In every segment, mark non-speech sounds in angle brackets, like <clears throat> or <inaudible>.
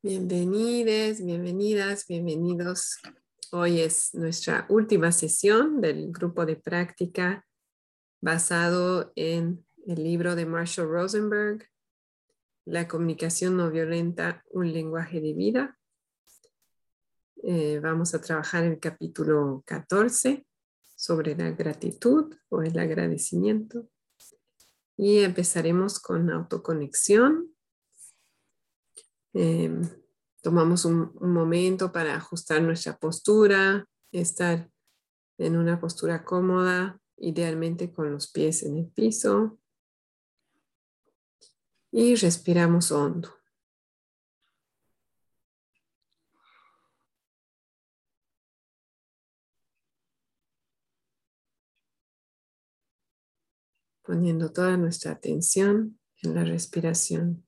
Bienvenidas, bienvenidas, bienvenidos. Hoy es nuestra última sesión del grupo de práctica basado en el libro de Marshall Rosenberg, La comunicación no violenta, un lenguaje de vida. Eh, vamos a trabajar el capítulo 14 sobre la gratitud o el agradecimiento. Y empezaremos con autoconexión Em, tomamos un, momento para ajustar nuestra postura, estar en una postura cómoda, idealmente con los pies en el piso. Y respiramos hondo. Poniendo toda nuestra atención en la respiración.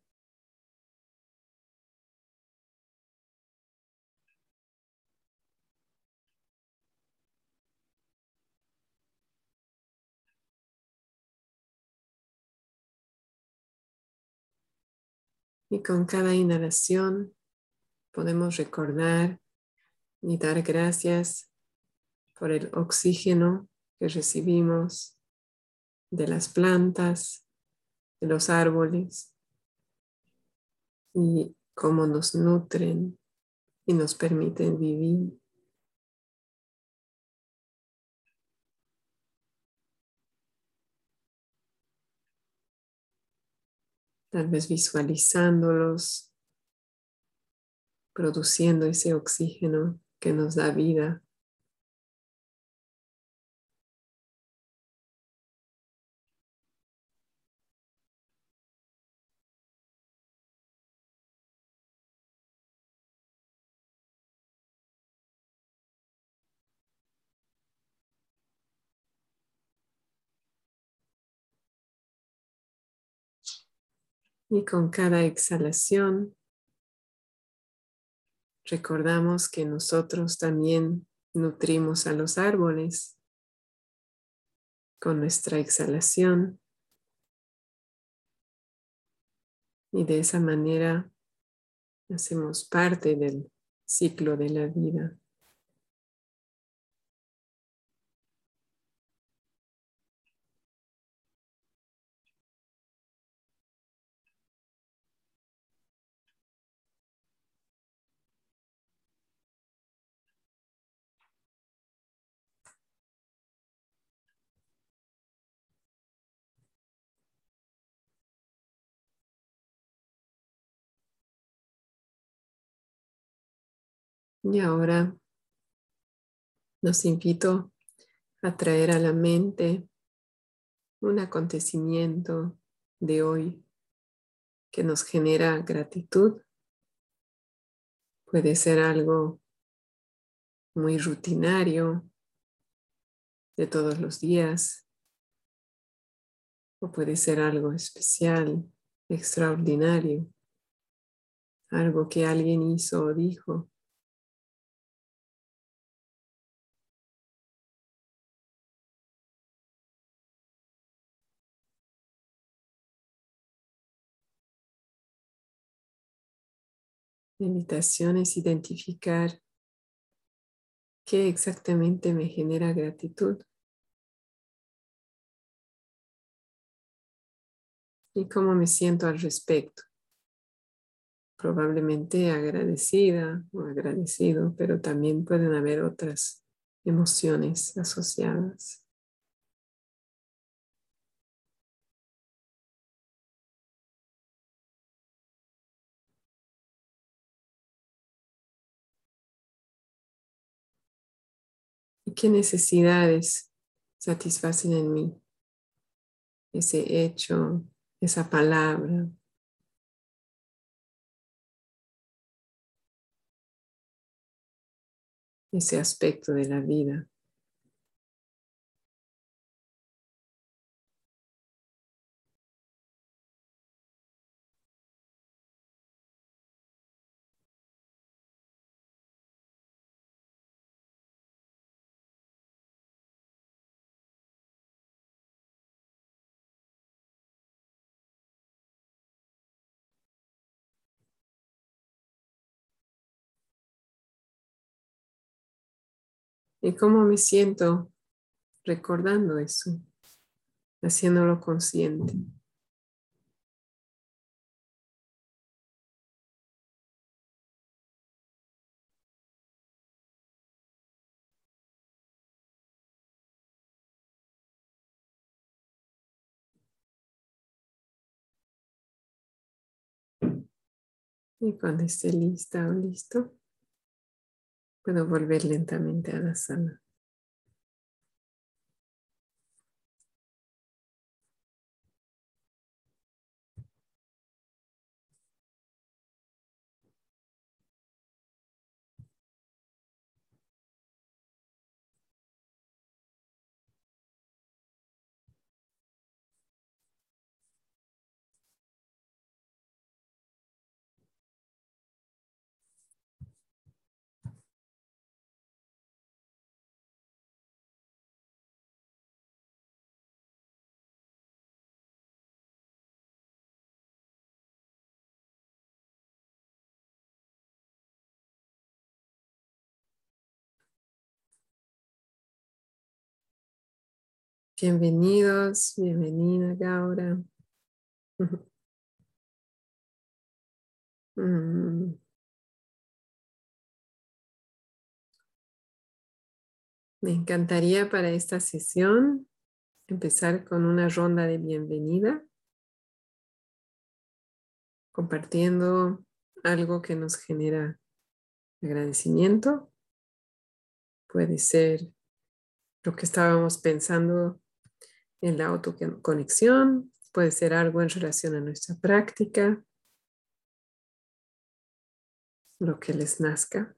Y con cada inhalación podemos recordar y dar gracias por el oxígeno que recibimos de las plantas, de los árboles y cómo nos nutren y nos permiten vivir. Tal vez visualizándolos, produciendo ese oxígeno que nos da vida. Y con cada exhalación recordamos que nosotros también nutrimos a los árboles con nuestra exhalación. Y de esa manera hacemos parte del ciclo de la vida. Y ahora nos invito a traer a la mente un acontecimiento de hoy que nos genera gratitud. Puede ser algo muy rutinario de todos los días o puede ser algo especial, extraordinario, algo que alguien hizo o dijo invitación es identificar qué exactamente me genera gratitud y cómo me siento al respecto. Probablemente agradecida o agradecido, pero también pueden haber otras emociones asociadas. Qué necesidades satisfacen en mí ese hecho, esa palabra. ese aspecto de la vida. Y cómo me siento recordando eso, haciéndolo consciente. Y cuando esté lista o listo, puedo volver lentamente a la sala. Bienvenidos, bienvenida Gaura. Mm. Me encantaría para esta sesión empezar con una ronda de bienvenida, compartiendo algo que nos genera agradecimiento. Puede ser lo que estábamos pensando en la autoconexión, puede ser algo en relación a nuestra práctica, lo que les nazca.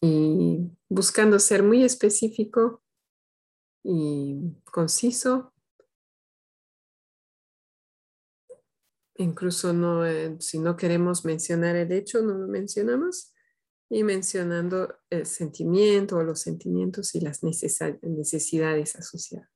Y buscando ser muy específico y conciso, incluso no, eh, si no queremos mencionar el hecho, no lo mencionamos y mencionando el sentimiento o los sentimientos y las necesidades asociadas.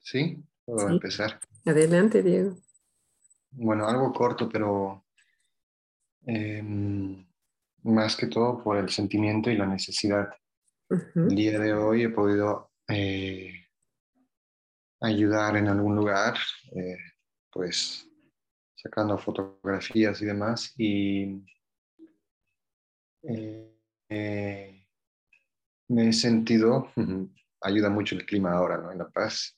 Sí, puedo empezar. Adelante, Diego. Bueno, algo corto, pero em, más que todo por el sentimiento y la necesidad. El día de hoy he podido eh, ayudar en algún lugar, eh, pues sacando fotografías y demás, y eh, me he sentido, ayuda mucho el clima ahora, ¿no? En La Paz,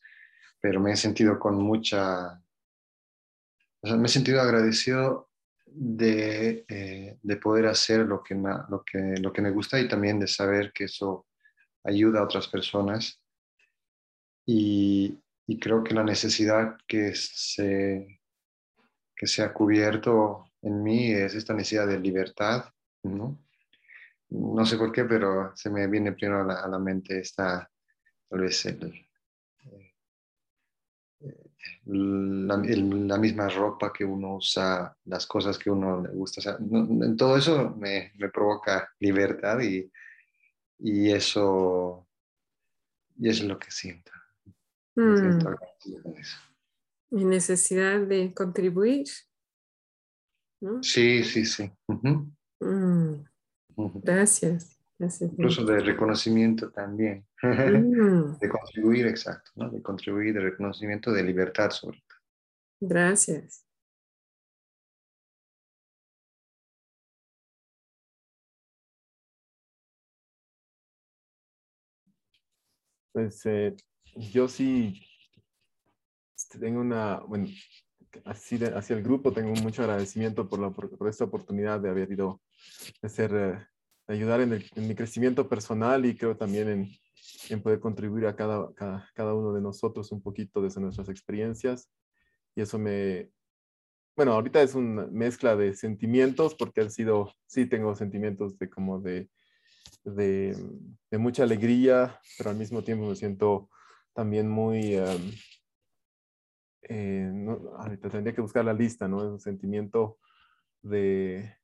pero me he sentido con mucha, o sea, me he sentido agradecido eh, de, poder hacer lo que, lo, que, lo que me gusta y también de saber que eso ayuda a otras personas. Y, creo que la necesidad que se, que se ha cubierto en mí es esta necesidad de libertad, ¿no? No sé por qué, pero se me viene primero a la, mente esta, tal vez la, misma ropa que uno usa, las cosas que uno le gusta. en todo eso me, provoca libertad y, y, eso, y eso es lo que siento. Mm. Mi necesidad de contribuir. Sí, sí, sí. Mm. Gracias. Incluso de reconocimiento también, mm. de contribuir, exacto, ¿no? de contribuir, de reconocimiento, de libertad sobre todo. Gracias. Pues eh, yo sí este, tengo una, bueno, así hacia el grupo tengo mucho agradecimiento por, la, por, esta oportunidad de haber ido a ser ayudar en, mi crecimiento personal y creo también en, en poder contribuir a cada, cada, uno de nosotros un poquito desde nuestras experiencias. Y eso me, bueno, ahorita es una mezcla de sentimientos porque han sido, sí tengo sentimientos de como de, de, de mucha alegría, pero al mismo tiempo me siento también muy, em, eh, ahorita tendría que buscar la lista, ¿no? Es un sentimiento de,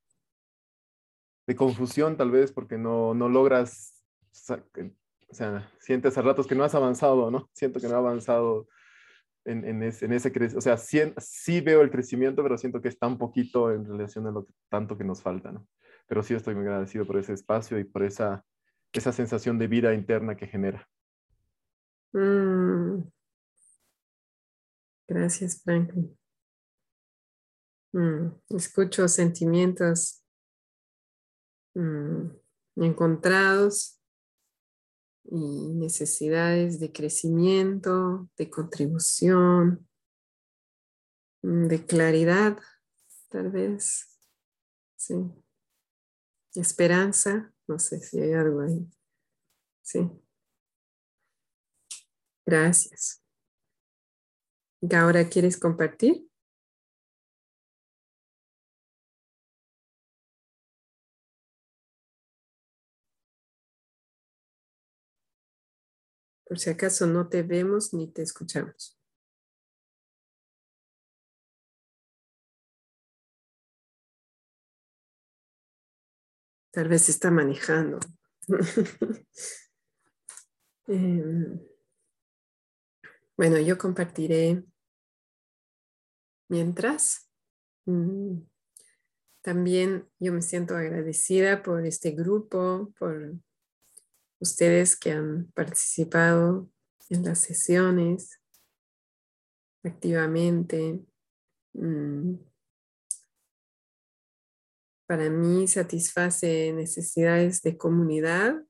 de confusión tal vez porque no, no logras, o sea, sientes a ratos que no has avanzado, ¿no? Siento que no he avanzado en, en, ese, en ese o sea, sí, veo el crecimiento, pero siento que está un poquito en relación a lo que, tanto que nos falta, ¿no? Pero sí estoy muy agradecido por ese espacio y por esa, esa sensación de vida interna que genera. Mm. Gracias, Franklin. Mm, escucho sentimientos mm, encontrados y necesidades de crecimiento, de contribución, mm, de claridad, tal vez. Sí. Esperanza, no sé si hay algo ahí. Sí. Gracias. Ahora, ¿quieres compartir? Por si acaso no te vemos ni te escuchamos. Tal vez está manejando. <laughs> Em, bueno, yo compartiré mientras. Mm, también yo me siento agradecida por este grupo, por ustedes que han participado en las sesiones activamente. Mm, para mí satisface necesidades de comunidad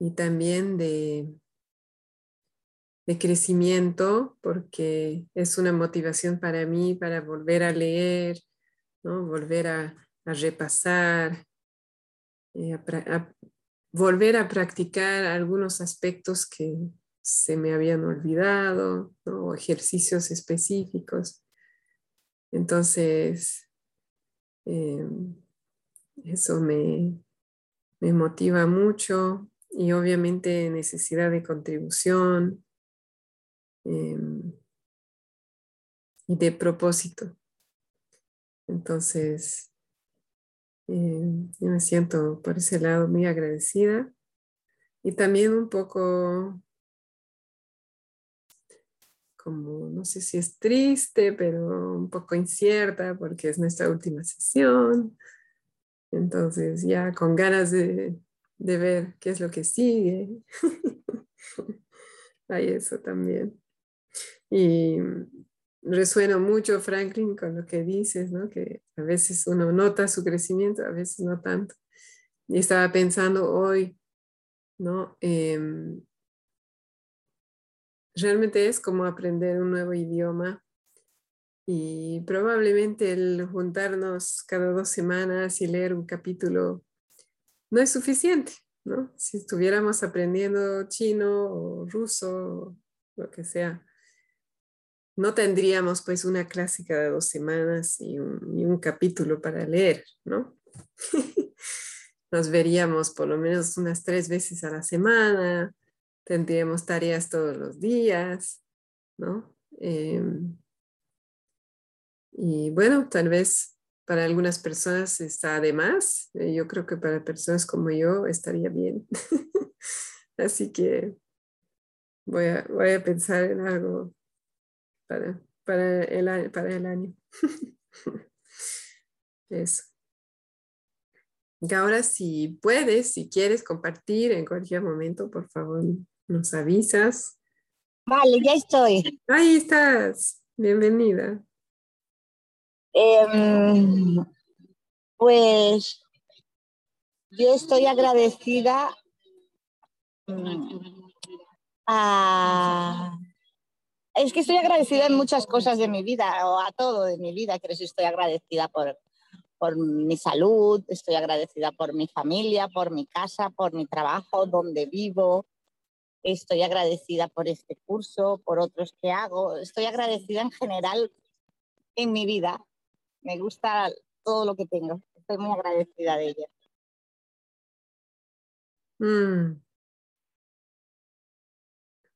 y también de, de crecimiento, porque es una motivación para mí para volver a leer, ¿no? volver a, repasar, eh, a, volver a practicar algunos aspectos que se me habían olvidado, o ejercicios específicos. Entonces, em, eso me, me motiva mucho y obviamente necesidad de contribución em, y de propósito. Entonces, eh, yo me siento por ese lado muy agradecida y también un poco como, no sé si es triste, pero un poco incierta porque es nuestra última sesión. Entonces ya con ganas de, de ver qué es lo que sigue. <laughs> Hay eso también. Y resueno mucho, Franklin, con lo que dices, ¿no? que a veces uno nota su crecimiento, a veces no tanto. Y estaba pensando hoy, ¿no? Em, realmente es como aprender un nuevo idioma y probablemente el juntarnos cada dos semanas y leer un capítulo no es suficiente, ¿no? Si estuviéramos aprendiendo chino o ruso, o lo que sea, no tendríamos pues una clase cada dos semanas y un, capítulo para leer, ¿no? <laughs> Nos veríamos por lo menos unas tres veces a la semana, tendríamos tareas todos los días, ¿no? Em, y bueno, tal vez para algunas personas está de más. Eh, yo creo que para personas como yo estaría bien. <laughs> Así que voy a, voy a pensar en algo para, para, el, para el año. <laughs> Eso. Y ahora si puedes, si quieres compartir en cualquier momento, por favor, nos avisas. Vale, ya estoy. Ahí estás. Bienvenida. Em, pues yo estoy agradecida mm, a, es que estoy agradecida en muchas cosas de mi vida, o a todo de mi vida, creo que estoy agradecida por, por mi salud, estoy agradecida por mi familia, por mi casa, por mi trabajo, donde vivo, estoy agradecida por este curso, por otros que hago, estoy agradecida en general en mi vida. Me gusta todo lo que tengo, estoy muy agradecida de ella. Mm.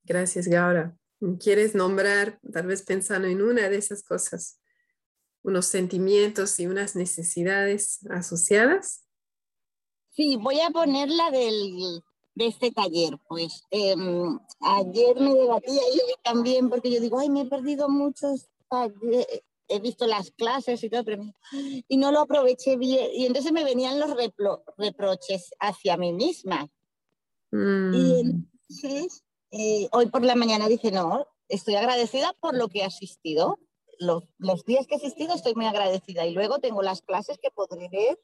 Gracias, Gaura. ¿Quieres nombrar, tal vez pensando en una de esas cosas, unos sentimientos y unas necesidades asociadas? Sí, voy a poner la del, de este taller. Pues em, ayer me debatía yo también porque yo digo, ay, me he perdido muchos he visto las clases y todo, y no lo aproveché bien. Y entonces me venían los reproches hacia mí misma. Mm. Y entonces, hoy por la mañana dije, no, estoy agradecida por lo que he asistido. Los, los, días que he asistido estoy muy agradecida y luego tengo las clases que podré ver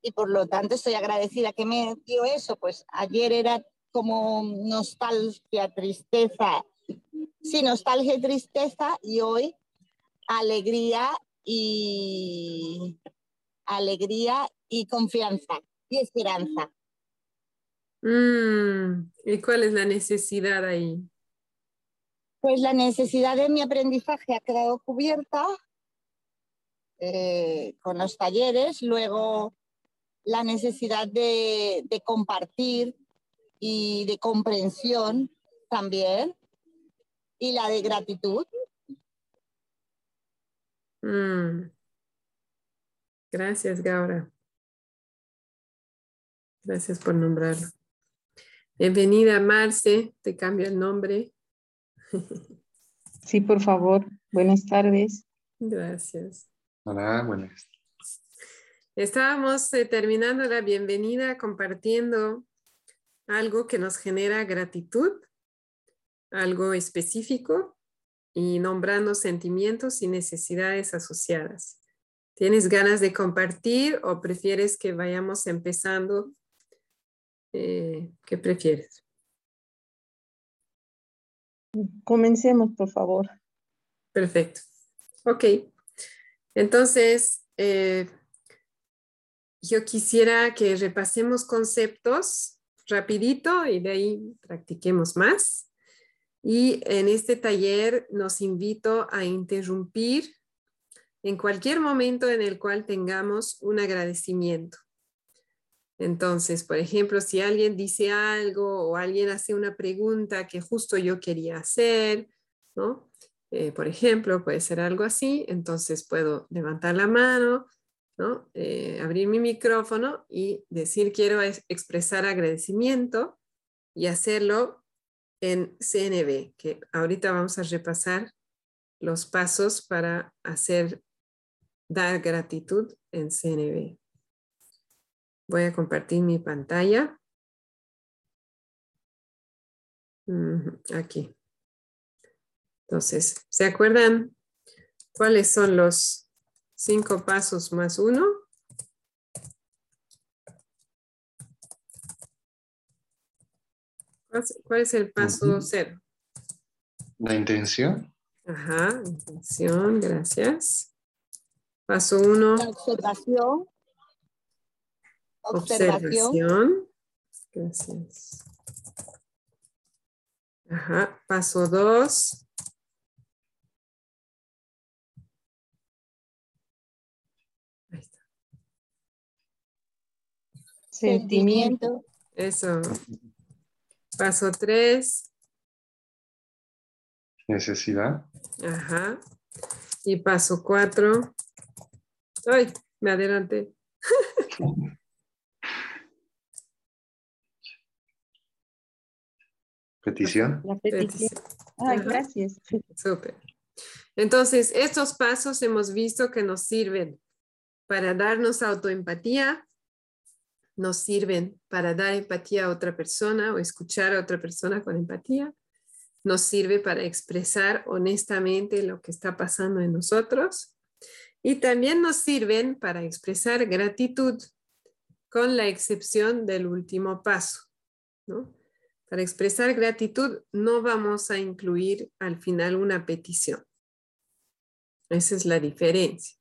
y por lo tanto estoy agradecida. ¿Qué me dio eso? Pues ayer era como nostalgia, tristeza, sí, nostalgia y tristeza y hoy alegría y alegría y confianza y esperanza. Mm, ¿Y cuál es la necesidad ahí? Pues la necesidad de mi aprendizaje ha quedado cubierta eh, con los talleres, luego la necesidad de, de compartir y de comprensión también, y la de gratitud. Mm. Gracias, Gaura. Gracias por nombrarlo. Bienvenida, Marce. Te cambio el nombre. Sí, por favor. Buenas tardes. Gracias. Hola, buenas. Estábamos eh, terminando la bienvenida compartiendo algo que nos genera gratitud, algo específico y nombrando sentimientos y necesidades asociadas. ¿Tienes ganas de compartir o prefieres que vayamos empezando? Eh, ¿Qué prefieres? Comencemos, por favor. Perfecto. Ok. Entonces, eh, yo quisiera que repasemos conceptos rapidito y de ahí practiquemos más. Y en este taller nos invito a interrumpir en cualquier momento en el cual tengamos un agradecimiento. Entonces, por ejemplo, si alguien dice algo o alguien hace una pregunta que justo yo quería hacer, ¿no? Eh, por ejemplo, puede ser algo así, entonces puedo levantar la mano, ¿no? Eh, abrir mi micrófono y decir quiero expresar agradecimiento y hacerlo en CNB, que ahorita vamos a repasar los pasos para hacer, dar gratitud en CNB. Voy a compartir mi pantalla. Aquí. Entonces, ¿se acuerdan cuáles son los cinco pasos más uno? ¿Cuál es el paso cero? La intención. Ajá, intención, gracias. Paso uno. observación. Observación. Gracias. Ajá, paso dos. Ahí está. Sentimiento. Eso. Paso tres. Necesidad. Ajá. Y paso cuatro. Ay, me adelanté. <laughs> Petición. La petición. Ay, gracias. Súper. Entonces, estos pasos hemos visto que nos sirven para darnos autoempatía, nos sirven para dar empatía a otra persona o escuchar a otra persona con empatía. Nos sirve para expresar honestamente lo que está pasando en nosotros. Y también nos sirven para expresar gratitud, con la excepción del último paso. Para expresar gratitud no vamos a incluir al final una petición. Esa es la diferencia.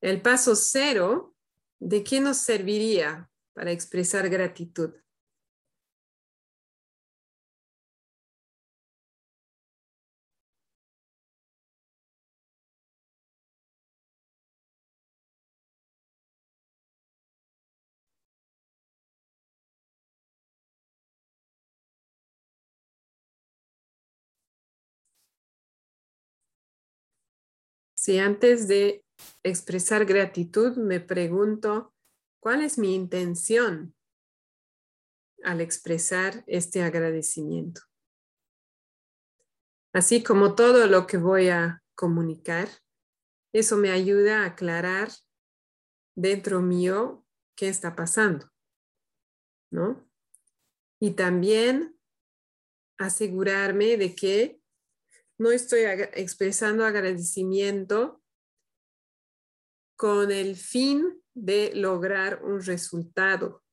El paso cero ¿de qué nos serviría para expresar gratitud? Si antes de expresar gratitud, me pregunto ¿Cuál es mi intención al expresar este agradecimiento? Así como todo lo que voy a comunicar, eso me ayuda a aclarar dentro mío qué está pasando, ¿no? Y también asegurarme de que no estoy expresando agradecimiento con el fin de lograr un resultado,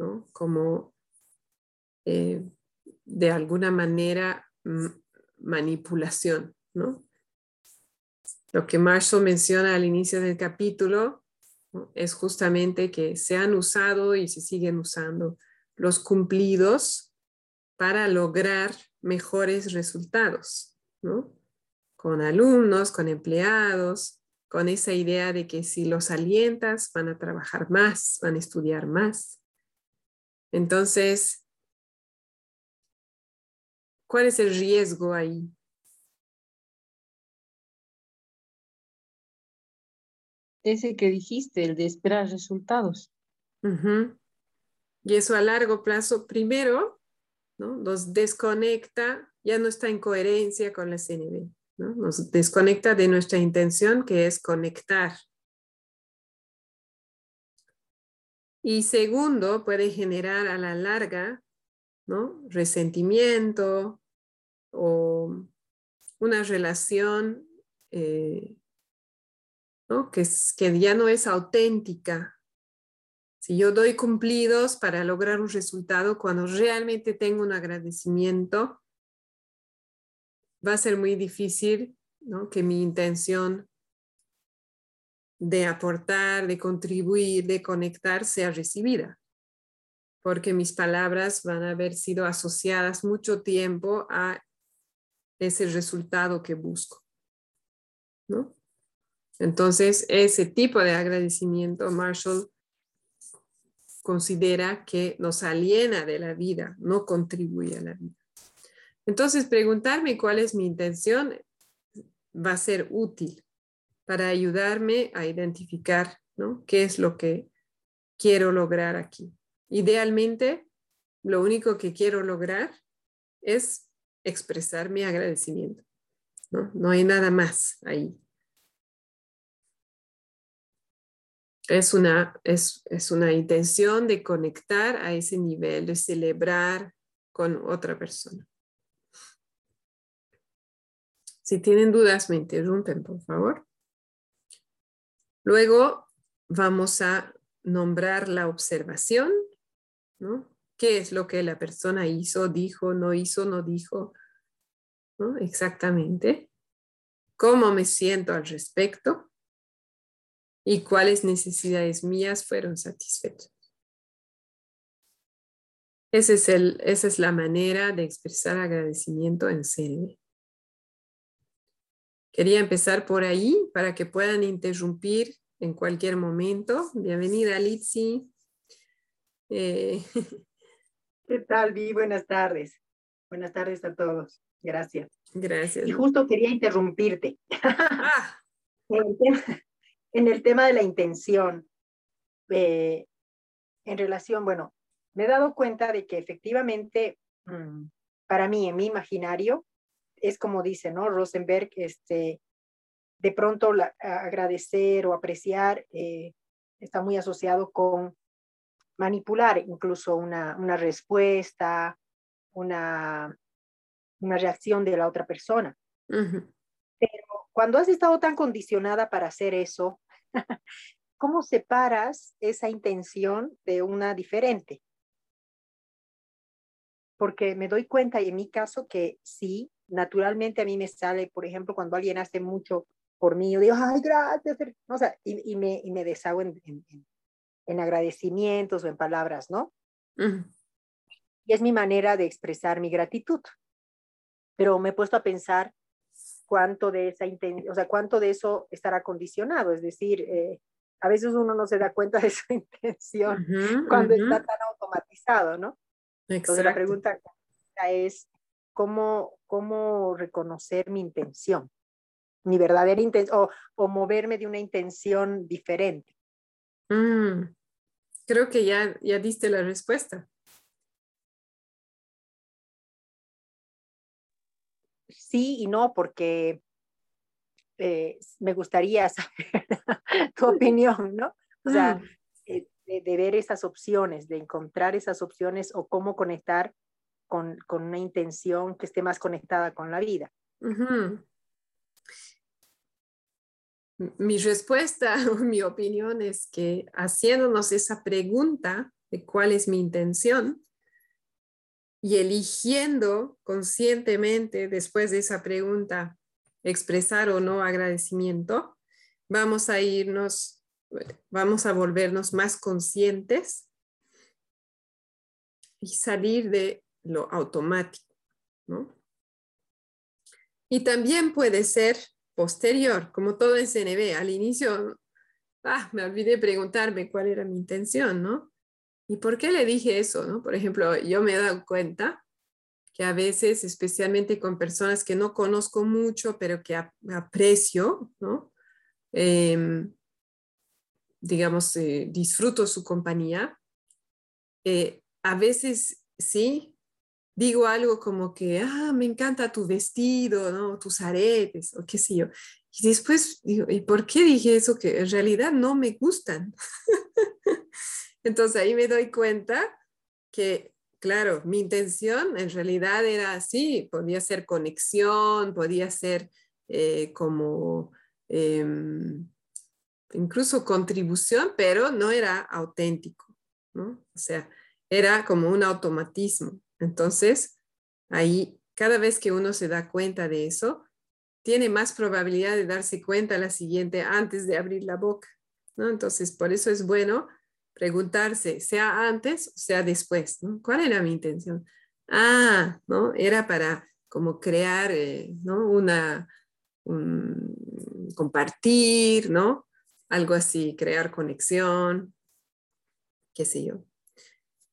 ¿no? Como eh, de alguna manera manipulación, ¿no? Lo que Marshall menciona al inicio del capítulo es justamente que se han usado y se siguen usando los cumplidos para lograr mejores resultados, ¿no? Con alumnos, con empleados, con esa idea de que si los alientas van a trabajar más, van a estudiar más. Entonces, ¿cuál es el riesgo ahí? Ese que dijiste, el de esperar resultados. Y eso a largo plazo, primero, ¿no? nos desconecta, ya no está en coherencia con la CNB. Nos desconecta de nuestra intención que es conectar. Y segundo, puede generar a la larga ¿no? resentimiento o una relación eh, que ya no es auténtica. Si yo doy cumplidos para lograr un resultado, cuando realmente tengo un agradecimiento, va a ser muy difícil que mi intención de aportar, de contribuir, de conectar sea recibida, porque mis palabras van a haber sido asociadas mucho tiempo a ese resultado que busco. Entonces, ese tipo de agradecimiento, Marshall considera que nos aliena de la vida, no contribuye a la vida. Entonces, preguntarme cuál es mi intención va a ser útil para ayudarme a identificar ¿no? qué es lo que quiero lograr aquí. Idealmente, lo único que quiero lograr es expresar mi agradecimiento. No, no hay nada más ahí. Es una, es, es una intención de conectar a ese nivel, de celebrar con otra persona. Si tienen dudas, me interrumpen, por favor. Luego vamos a nombrar la observación, ¿no? ¿Qué es lo que la persona hizo, dijo, no hizo, no dijo? ¿no? Exactamente. ¿Cómo me siento al respecto? ¿Y cuáles necesidades mías fueron satisfechas? Es el, esa es la manera de expresar agradecimiento en serio. Quería empezar por ahí para que puedan interrumpir en cualquier momento. Bienvenida, Litsi. Eh, <laughs> ¿Qué tal, Vi? Buenas tardes. Buenas tardes a todos. Gracias. Gracias. Y justo quería interrumpirte. <laughs> Ah. en, el tema, de la intención, eh, en relación, bueno, me he dado cuenta de que efectivamente, mm, para mí, en mi imaginario, es como dice, ¿no? Rosenberg, este, de pronto agradecer o apreciar eh, está muy asociado con manipular incluso una, una respuesta, una, una reacción de la otra persona. Pero cuando has estado tan condicionada para hacer eso, <laughs> ¿cómo separas esa intención de una diferente? Porque me doy cuenta, y en mi caso, que sí, naturalmente a mí me sale, por ejemplo, cuando alguien hace mucho por mí, yo digo, ay, gracias, o sea, y, me, y me deshago en, en, agradecimientos o en palabras, ¿no? Y es mi manera de expresar mi gratitud. Pero me he puesto a pensar cuánto de esa o sea, cuánto de eso estará condicionado, es decir, eh, a veces uno no se da cuenta de su <laughs> intención cuando está tan automatizado, ¿no? Entonces la pregunta es, cómo, cómo reconocer mi intención, mi verdadera intención, o, o, moverme de una intención diferente. Mm, creo que ya, ya diste la respuesta. Sí y no, porque eh, me gustaría <laughs> saber tu opinión, ¿no? O sea, mm. eh, de, ver esas opciones, de encontrar esas opciones o cómo conectar con, una intención que esté más conectada con la vida. Mi respuesta <laughs> mi opinión es que haciéndonos esa pregunta de cuál es mi intención y eligiendo conscientemente después de esa pregunta expresar o no agradecimiento, vamos a irnos, vamos a volvernos más conscientes y salir de lo automático, ¿no? Y también puede ser posterior, como todo en CNB. Al inicio, ah, me olvidé preguntarme cuál era mi intención, ¿no? ¿Y por qué le dije eso, no? Por ejemplo, yo me he dado cuenta que a veces, especialmente con personas que no conozco mucho, pero que aprecio, ¿no? Em, digamos, eh, disfruto su compañía, eh, a veces sí, digo algo como que, ah, me encanta tu vestido, ¿no? Tus aretes, o qué sé yo. Y después digo, ¿y por qué dije eso que en realidad no me gustan? <laughs> Entonces ahí me doy cuenta que claro, mi intención en realidad era así, podía ser conexión, podía ser eh, como em, incluso contribución, pero no era auténtico, ¿no? O sea, era como un automatismo. Entonces, ahí, cada vez que uno se da cuenta de eso, tiene más probabilidad de darse cuenta la siguiente antes de abrir la boca, ¿no? Entonces, por eso es bueno preguntarse, sea antes o sea después. ¿Cuál era mi intención? Ah, ¿no? Era para como crear, eh, ¿no? Una, compartir, ¿no? Algo así, crear conexión, qué sé yo.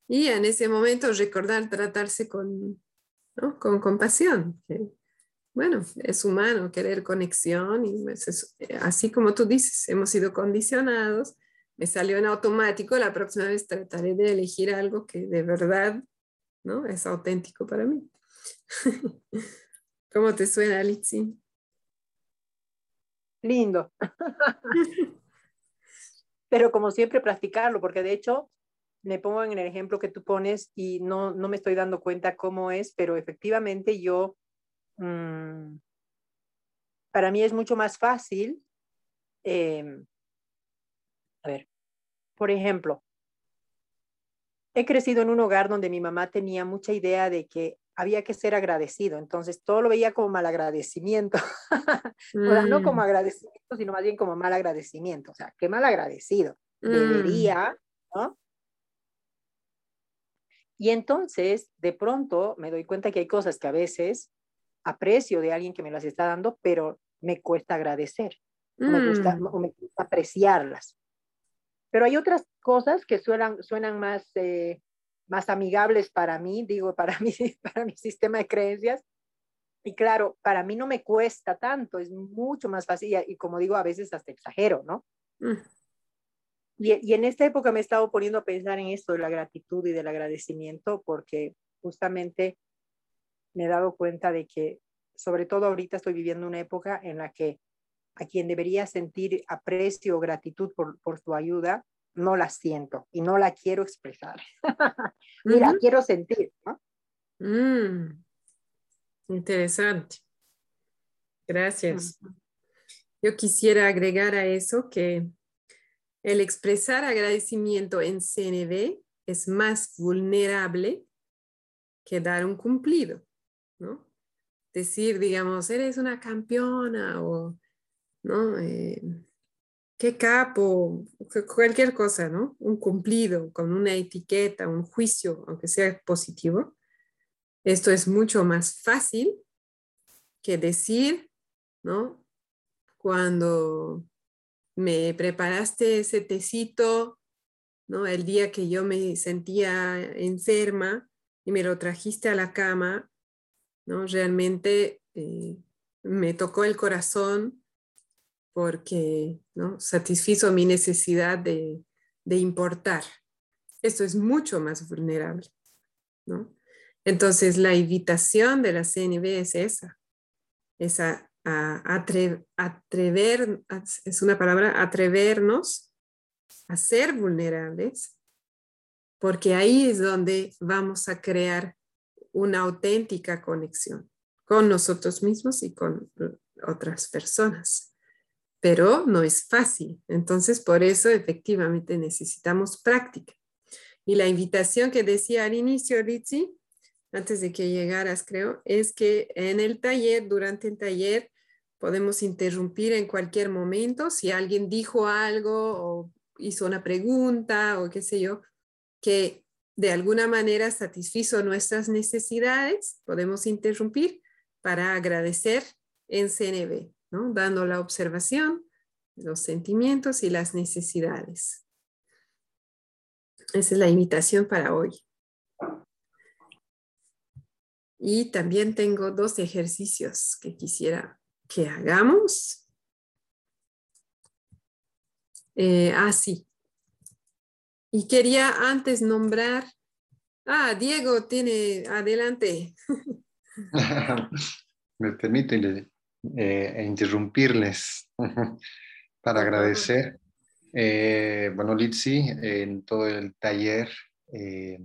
Y en ese momento recordar tratarse con, ¿no? con compasión. bueno, es humano querer conexión y pues, así como tú dices, hemos sido condicionados me salió en automático, la próxima vez trataré de elegir algo que de verdad ¿no? es auténtico para mí. <laughs> ¿Cómo te suena, Litsi? Lindo. <laughs> Pero como siempre, practicarlo, porque de hecho me pongo en el ejemplo que tú pones y no, no me estoy dando cuenta cómo es, pero efectivamente yo, mm, para mí es mucho más fácil em, a ver, por ejemplo, he crecido en un hogar donde mi mamá tenía mucha idea de que había que ser agradecido, entonces todo lo veía como mal agradecimiento, <laughs> o sea, no como mm. agradecimiento, sino más bien como mal agradecimiento, o sea, qué mal agradecido, mm. debería, ¿no? Y entonces, de pronto, me doy cuenta que hay cosas que a veces aprecio de alguien que me las está dando, pero me cuesta agradecer, me gusta, mm. o me gusta apreciarlas. Pero hay otras cosas que suenan, suenan más, eh, más amigables para mí, digo, <laughs> para mi, para mi sistema de creencias. Y claro, para mí no me cuesta tanto, es mucho más fácil y, como digo, a veces hasta exagero, ¿no? Mm. Y, y, en esta época me he estado poniendo a pensar en esto de la gratitud y del agradecimiento porque justamente me he dado cuenta de que, sobre todo ahorita estoy viviendo una época en la que a quien debería sentir aprecio o gratitud por, por tu ayuda, no la siento y no la quiero expresar. <laughs> y la quiero sentir. Mm. Interesante. Gracias. Yo quisiera agregar a eso que el expresar agradecimiento en CNB es más vulnerable que dar un cumplido, ¿no? Decir, digamos, eres una campeona o ¿no? Eh, qué capo, cualquier cosa, ¿no? Un cumplido con una etiqueta, un juicio, aunque sea positivo. Esto es mucho más fácil que decir, ¿no? Cuando me preparaste ese tecito, ¿no? El día que yo me sentía enferma y me lo trajiste a la cama, ¿no? Realmente eh, me tocó el corazón porque ¿no? satisfizo mi necesidad de, importar. esto es mucho más vulnerable, ¿no? Entonces, la invitación de la CNB es esa, esa atrever, es una palabra, atrevernos a ser vulnerables, porque ahí es donde vamos a crear una auténtica conexión con nosotros mismos y con otras personas. Pero no es fácil. Entonces, por eso efectivamente necesitamos práctica. Y la invitación que decía al inicio, Ritzi, antes de que llegaras, creo, es que en el taller, durante el taller, podemos interrumpir en cualquier momento. Si alguien dijo algo o hizo una pregunta o qué sé yo, que de alguna manera satisfizo nuestras necesidades, podemos interrumpir para agradecer en CNB, ¿no? dando la observación, los sentimientos y las necesidades. Esa es la invitación para hoy. Y también tengo dos ejercicios que quisiera que hagamos. Eh, ah, sí. Y quería antes nombrar. Ah, Diego tiene. Adelante. <laughs> Me permite eh, interrumpirles <laughs> para agradecer. Eh, bueno, Litsi, en todo el taller eh,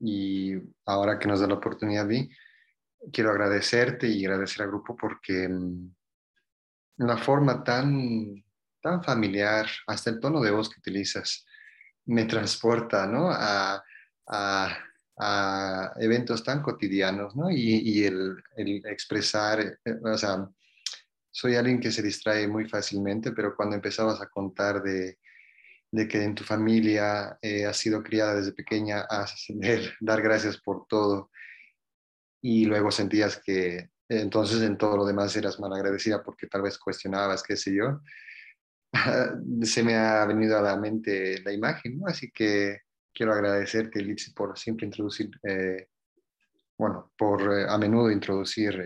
y ahora que nos da la oportunidad de quiero agradecerte y agradecer al grupo porque mm, la forma tan, tan familiar, hasta el tono de voz que utilizas, me transporta ¿no? a, a, a, eventos tan cotidianos ¿no? y, y el, el, expresar, eh, o sea, soy alguien que se distrae muy fácilmente, pero cuando empezabas a contar de, de que en tu familia eh, has sido criada desde pequeña a <laughs> dar gracias por todo y luego sentías que entonces en todo lo demás eras mal agradecida porque tal vez cuestionabas, qué sé yo, <laughs> se me ha venido a la mente la imagen, ¿no? Así que quiero agradecerte, Litsi, por siempre introducir, eh, bueno, por eh, a menudo introducir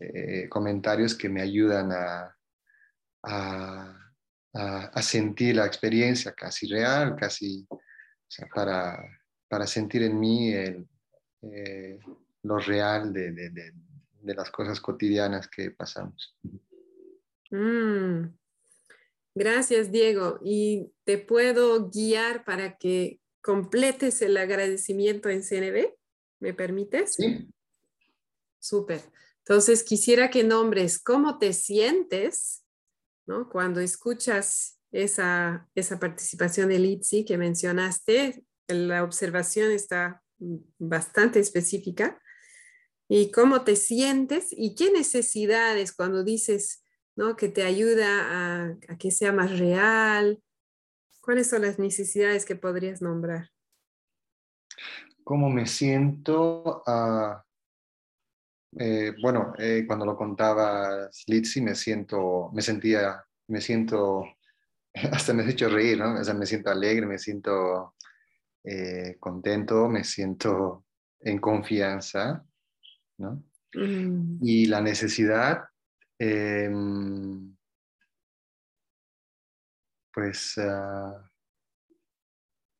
eh, comentarios que me ayudan a, a, sentir la experiencia casi real, casi, o sea, para, para sentir en mí el, eh, lo real de, de, de, de, las cosas cotidianas que pasamos. Mm. Gracias, Diego. ¿Y te puedo guiar para que completes el agradecimiento en CNB? ¿Me permites? Sí. Súper. Entonces, quisiera que nombres cómo te sientes ¿no? cuando escuchas esa, esa participación de Litsi que mencionaste. La observación está bastante específica. ¿Y cómo te sientes? ¿Y qué necesidades cuando dices ¿no? que te ayuda a, a que sea más real? ¿Cuáles son las necesidades que podrías nombrar? ¿Cómo me siento? Uh, eh, bueno, eh, cuando lo contaba Litsi me siento, me sentía, me siento, <laughs> hasta me has hecho reír, ¿no? O sea, me siento alegre, me siento eh, contento, me siento en confianza, ¿no? Mm. Y la necesidad, eh, pues, uh,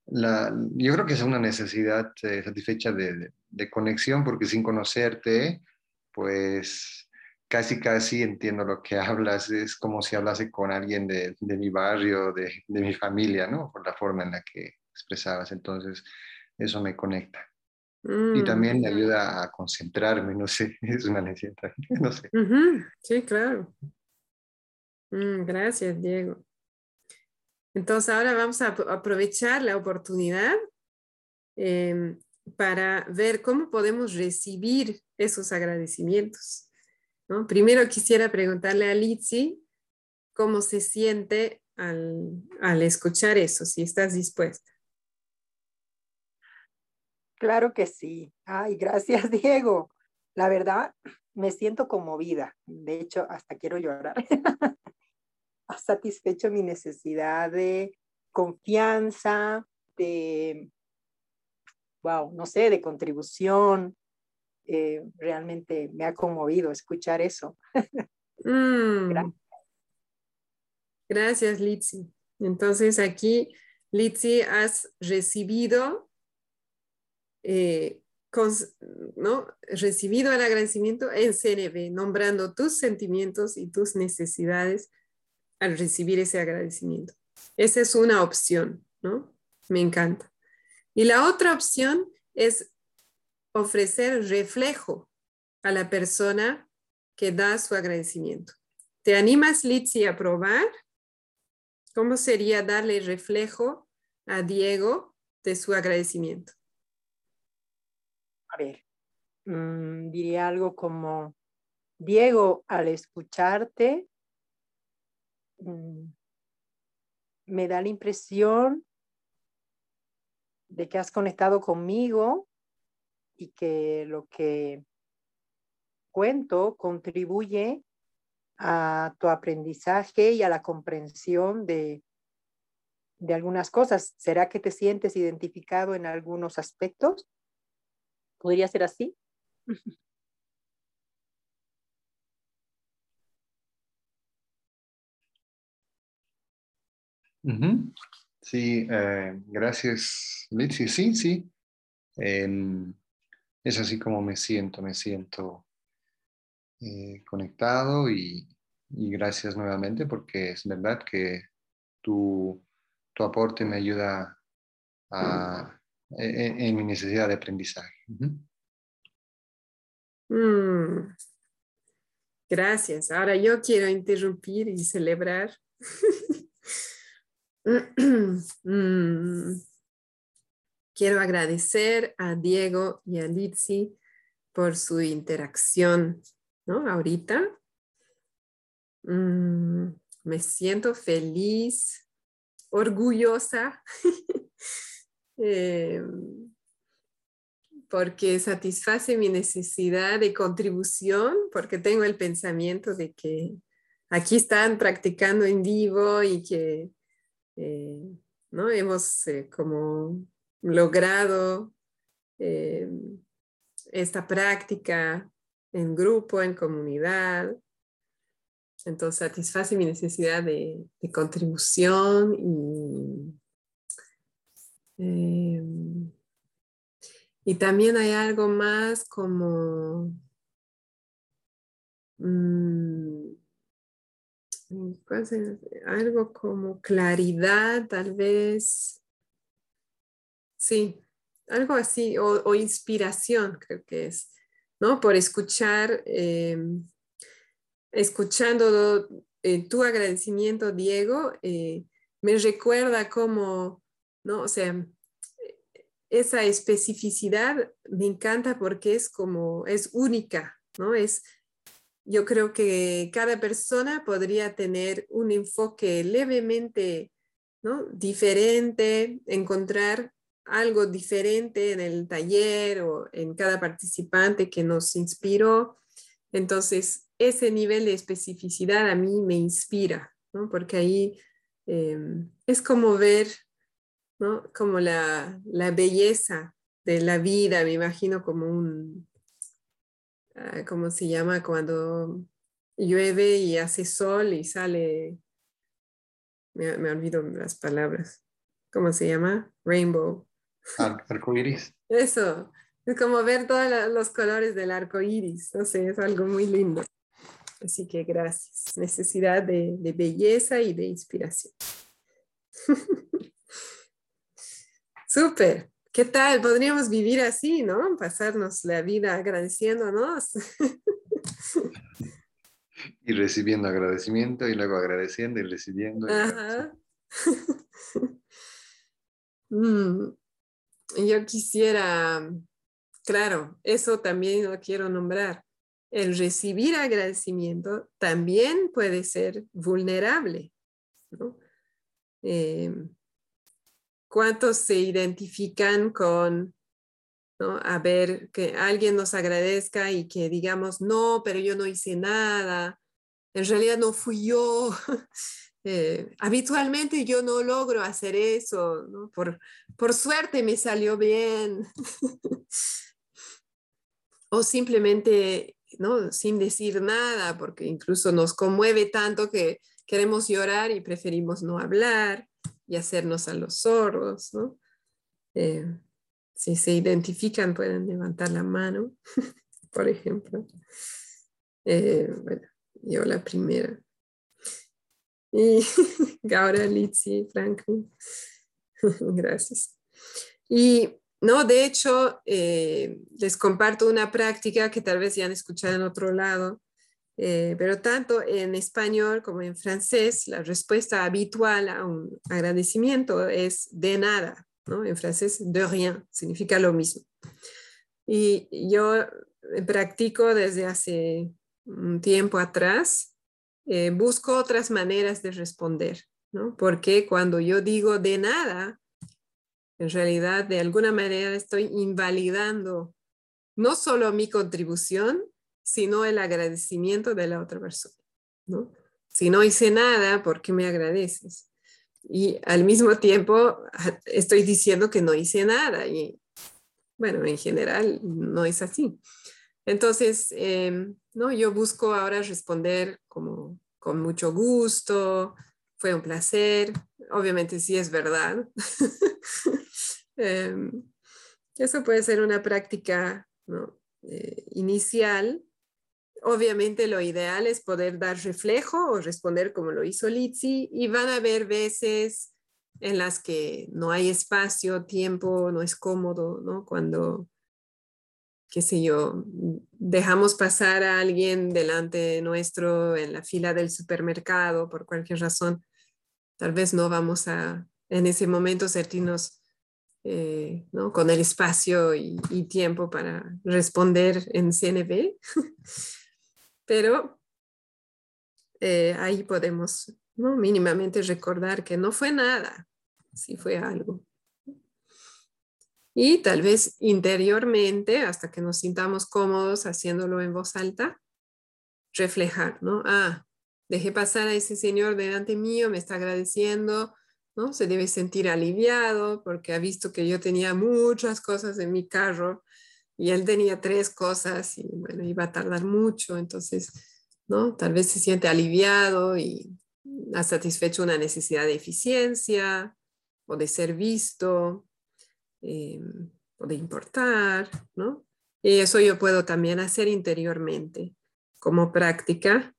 la, yo creo que es una necesidad satisfecha de, de, de, conexión, porque sin conocerte, pues casi casi entiendo lo que <laughs> hablas, es como si hablase con alguien de, de mi barrio, de, de, mi familia, ¿no? Por la forma en la que expresabas. Entonces, eso me conecta. Mm. Y también me ayuda a concentrarme, no sé, <laughs> es una necesidad, no sé. Uh -huh. Sí, claro. Mm, gracias, Diego. Entonces, ahora vamos a aprovechar la oportunidad eh, para ver cómo podemos recibir esos agradecimientos. Primero quisiera preguntarle a Litsi cómo se siente al, al escuchar eso, si estás dispuesta. Claro que sí. Ay, gracias, <laughs> Diego. La verdad, me siento conmovida. De hecho, hasta quiero llorar. <laughs> ha satisfecho mi necesidad de confianza, de, wow, no sé, de contribución. Eh, realmente me ha conmovido escuchar eso. mm. Gracias. Gracias, Litsi. Entonces aquí Litsi, has recibido, eh, ¿no? recibido el agradecimiento en CNB, nombrando tus sentimientos y tus necesidades al recibir ese agradecimiento. Esa es una opción, ¿no? Me encanta. Y la otra opción es ofrecer reflejo a la persona que da su agradecimiento. ¿Te animas, Litsi, a probar? ¿Cómo sería darle reflejo a Diego de su agradecimiento? A ver, mm, diría algo como, Diego, al escucharte, mm, me da la impresión de que has conectado conmigo y que lo que cuento contribuye a tu aprendizaje y a la comprensión de, de algunas cosas. ¿Será que te sientes identificado en algunos aspectos? ¿Podría ser así? <laughs> Sí, eh, gracias, Litsi. Sí, sí. Em, es así como me siento, me siento eh, conectado y, gracias nuevamente porque es verdad que tu, aporte me ayuda e, e, en, mi necesidad de aprendizaje. Mm. Gracias. Ahora yo quiero interrumpir y celebrar. <laughs> <clears throat> Mm. Quiero agradecer a Diego y a Litsi por su interacción, ¿no? Ahorita. Mm, me siento feliz, orgullosa, <laughs> em, porque satisface mi necesidad de contribución, porque tengo el pensamiento de que aquí están practicando en vivo y que eh, ¿no? hemos eh, como logrado eh, esta práctica en grupo, en comunidad. Entonces satisface mi necesidad de, contribución y, em, y también hay algo más como mm, algo como claridad, tal vez. Sí, algo así, o, inspiración, creo que es, ¿no? Por escuchar, eh, escuchando eh, tu agradecimiento, Diego, eh, me recuerda cómo, ¿no? O sea, esa especificidad me encanta porque es como, es única, ¿no? Es, yo creo que cada persona podría tener un enfoque levemente, ¿no? Diferente, encontrar algo diferente en el taller o en cada participante que nos inspiró. Entonces, ese nivel de especificidad a mí me inspira, ¿no? porque ahí em, es como ver, ¿no? como la, la, belleza de la vida, me imagino como un, ¿cómo se llama? Cuando llueve y hace sol y sale, me, me olvido las palabras, ¿cómo se llama? Rainbow. Arco iris. <laughs> Eso, es como ver todos los colores del arco iris, no sé, es algo muy lindo. Así que gracias. Necesidad de, de belleza y de inspiración. <laughs> Súper. ¿Qué tal? Podríamos vivir así, ¿no? Pasarnos la vida agradeciéndonos. y recibiendo agradecimiento y luego agradeciendo y recibiendo. Ajá. <laughs> Mm yo quisiera, claro, eso también lo quiero nombrar. El recibir agradecimiento también puede ser vulnerable. Em, ¿Cuántos se identifican con, ¿no? a ver, que alguien nos agradezca y que digamos, no, pero yo no hice nada, en realidad no fui yo, <laughs> Eh, habitualmente yo no logro hacer eso, por, por suerte me salió bien. <laughs> o simplemente ¿no? sin decir nada, porque incluso nos conmueve tanto que queremos llorar y preferimos no hablar. Y hacernos a los sordos, ¿no? Eh, si se identifican, pueden levantar la mano, <laughs> por ejemplo. Eh, bueno, yo la primera. Y <laughs> Gaura, Litsi, Franklin. <laughs> Gracias. Y no, de hecho, eh, les comparto una práctica que tal vez ya han escuchado en otro lado, eh, pero tanto en español como en francés, la respuesta habitual a un agradecimiento es de nada, ¿no? En francés, de rien, significa lo mismo. Y yo practico desde hace un tiempo atrás, eh, busco otras maneras de responder, ¿no? Porque cuando yo digo de nada, en realidad de alguna manera estoy invalidando no solo mi contribución, sino el agradecimiento de la otra persona, ¿no? Si no hice nada, ¿por qué me agradeces? Y al mismo tiempo estoy diciendo que no hice nada y bueno, en general no es así. Entonces, em, no, yo busco ahora responder como con mucho gusto, fue un placer, obviamente sí es verdad. <laughs> Em, eso puede ser una práctica eh, inicial. Obviamente lo ideal es poder dar reflejo o responder como lo hizo Litsi y van a haber veces en las que no hay espacio, tiempo, no es cómodo, ¿no? Cuando qué sé yo, dejamos pasar a alguien delante nuestro en la fila del supermercado por cualquier razón, tal vez no vamos a en ese momento sentirnos eh, ¿no? con el espacio y, tiempo para responder en CNV, <laughs> pero eh, ahí podemos ¿no? mínimamente recordar que no fue nada, sí fue algo. Y tal vez interiormente, hasta que nos sintamos cómodos haciéndolo en voz alta, reflejar, ¿no? Ah, dejé pasar a ese señor delante mío, me está agradeciendo, ¿no? Se debe sentir aliviado porque ha visto que yo tenía muchas cosas en mi carro y él tenía tres cosas y bueno, iba a tardar mucho, entonces, ¿no? Tal vez se siente aliviado y ha satisfecho una necesidad de eficiencia o de ser visto, eh, de importar, ¿no? Y eso yo puedo también hacer interiormente como práctica,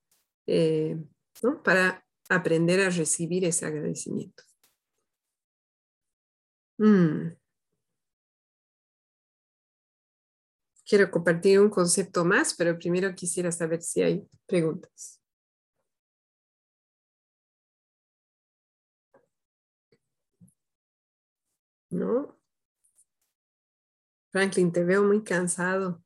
eh, ¿no? Para aprender a recibir ese agradecimiento. Mm. Quiero compartir un concepto más, pero primero quisiera saber si hay preguntas. ¿No? Franklin, te veo muy cansado.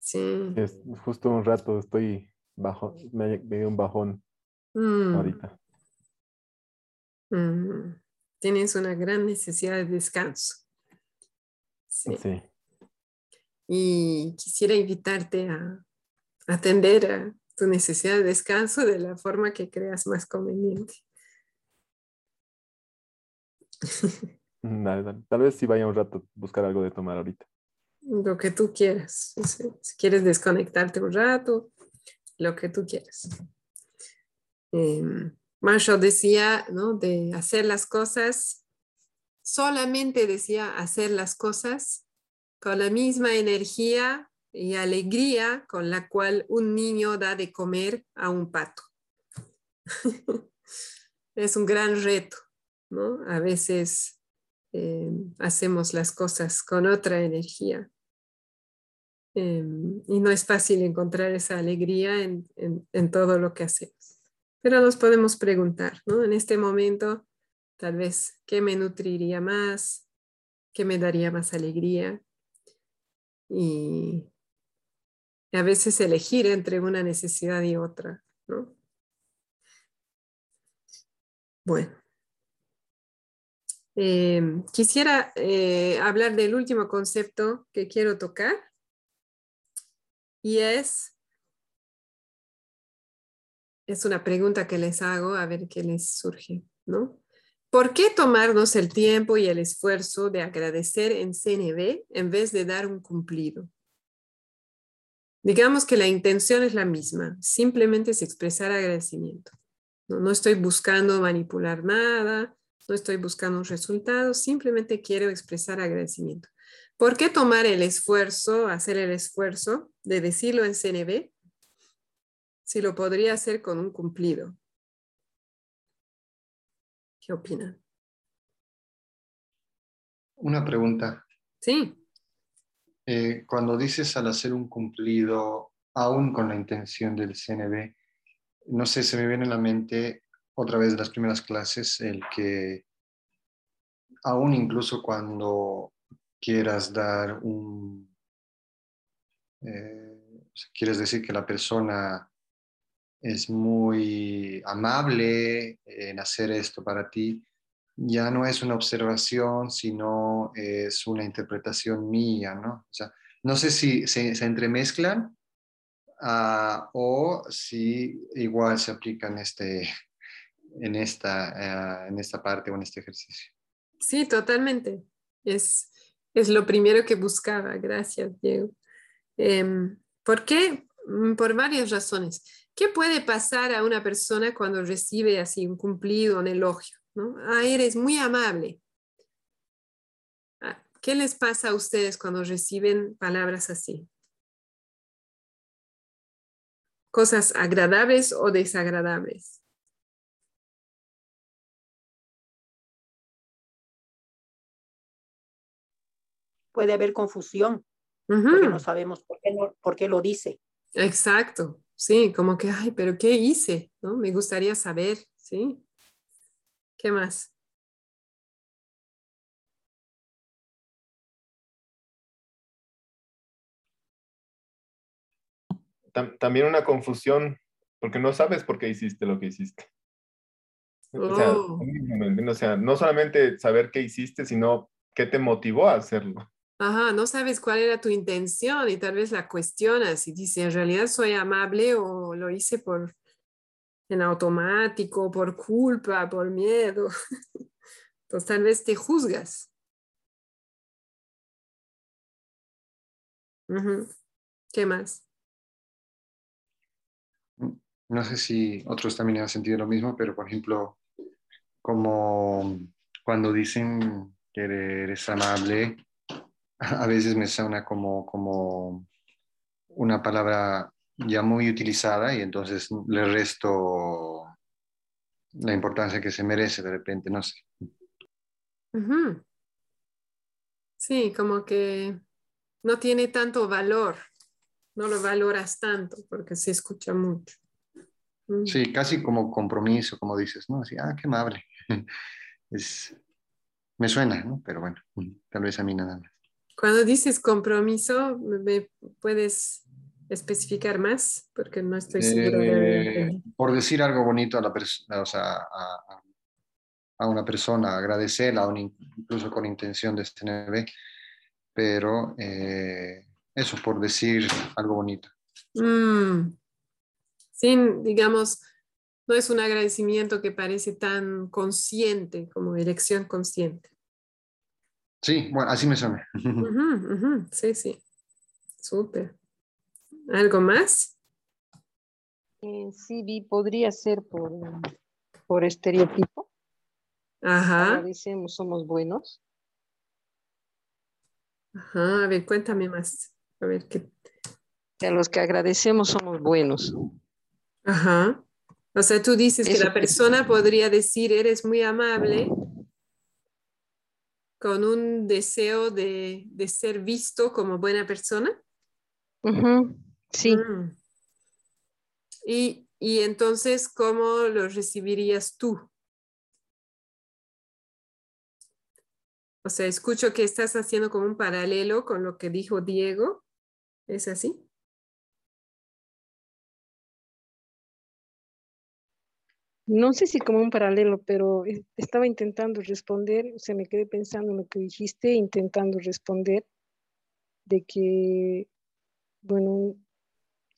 Sí. Es justo un rato estoy bajo, me, dio un bajón mm. ahorita. Mm. Tienes una gran necesidad de descanso. Sí. Y quisiera invitarte a atender a tu necesidad de descanso de la forma que creas más conveniente. Tal vez si vaya un rato a buscar algo de tomar ahorita. Lo que tú quieras. Si quieres desconectarte un rato, lo que tú quieras. Em, Marshall decía, ¿no? De hacer las cosas, solamente decía hacer las cosas con la misma energía y alegría con la cual un niño da de comer a un pato. <laughs> es un gran reto, ¿no? A veces eh, hacemos las cosas con otra energía. Em, y no es fácil encontrar esa alegría en, en, todo lo que hacemos. Pero nos podemos preguntar, ¿no? En este momento, tal vez, ¿qué me nutriría más? ¿Qué me daría más alegría? Y a veces elegir entre una necesidad y otra, ¿no? Bueno, Em, quisiera eh, hablar del último concepto que quiero tocar y es, es una pregunta que les hago a ver qué les surge, ¿no? ¿Por qué tomarnos el tiempo y el esfuerzo de agradecer en CNB en vez de dar un cumplido? Digamos que la intención es la misma, simplemente es expresar agradecimiento. No, no estoy buscando manipular nada, no estoy buscando un resultado, simplemente quiero expresar agradecimiento. ¿Por qué tomar el esfuerzo, hacer el esfuerzo de decirlo en CNB si lo podría hacer con un cumplido? ¿Qué opinan? Una pregunta. Sí. Eh, cuando dices al hacer un cumplido, aún con la intención del CNB, no sé, se me viene a la mente otra vez de las primeras clases el que aún incluso cuando quieras dar un, eh, quieres decir que la persona es muy amable en hacer esto para ti, ya no es una observación, sino es una interpretación mía, ¿no? O sea, no sé si se, entremezclan ah, o si igual se aplican este, en, esta, ah, en esta parte o en este ejercicio. Sí, totalmente. Es, es lo primero que buscaba. Gracias, Diego. Em, ¿Por qué? Mm, por varias razones. ¿Qué puede pasar a una persona cuando recibe así un cumplido, un elogio? Ah, eres muy amable. Ah, ¿Qué les pasa a ustedes cuando reciben palabras así? ¿Cosas agradables o desagradables? Puede haber confusión, porque no sabemos por qué, por qué lo dice. Exacto, sí, como que, ay, pero ¿qué hice? ¿No? Me gustaría saber, ¿sí? ¿Qué más? También una confusión, porque no sabes por qué hiciste lo que hiciste. Oh. O, sea, no solamente saber qué hiciste, sino qué te motivó a hacerlo. Ajá, no sabes cuál era tu intención y tal vez la cuestionas y dices, en realidad soy amable o lo hice por en automático, por culpa, por miedo. Entonces <laughs> tal vez te juzgas. ¿Qué más? No sé si otros también han sentido lo mismo, pero por ejemplo, como cuando dicen que eres amable, a veces me suena como, como una palabra ya muy utilizada y entonces le resto la importancia que se merece de repente, no sé. Sí, como que no tiene tanto valor, no lo valoras tanto porque se escucha mucho. Mm. Sí, casi como compromiso, como dices, ¿no? Así, ah, qué amable. <laughs> Es, me suena, ¿no? Pero bueno, tal vez a mí nada más. Cuando dices compromiso, ¿me puedes especificar más? Porque no estoy seguro eh, Por decir algo bonito a, la o sea, a, a, una persona, agradecerla, incluso con intención de este pero eh, eso por decir algo bonito. Mm. Sin, digamos, no es un agradecimiento que parece tan consciente como elección consciente. Sí, bueno, así me suena. <laughs> Sí, sí. Súper. ¿Algo más? Eh, sí, vi, podría ser por, por estereotipo. Ajá. Decimos somos buenos. Ajá, a ver, cuéntame más. A ver qué. A los que agradecemos somos buenos. Ajá. O sea, tú dices que la persona podría decir, eres muy amable, con un deseo de, ser visto como buena persona. Sí. Mm. Y, y entonces, ¿cómo lo recibirías tú? O sea, escucho que estás haciendo como un paralelo con lo que dijo Diego. ¿Es así? No sé si como un paralelo, pero estaba intentando responder, o sea, me quedé pensando en lo que dijiste, intentando responder de que, bueno,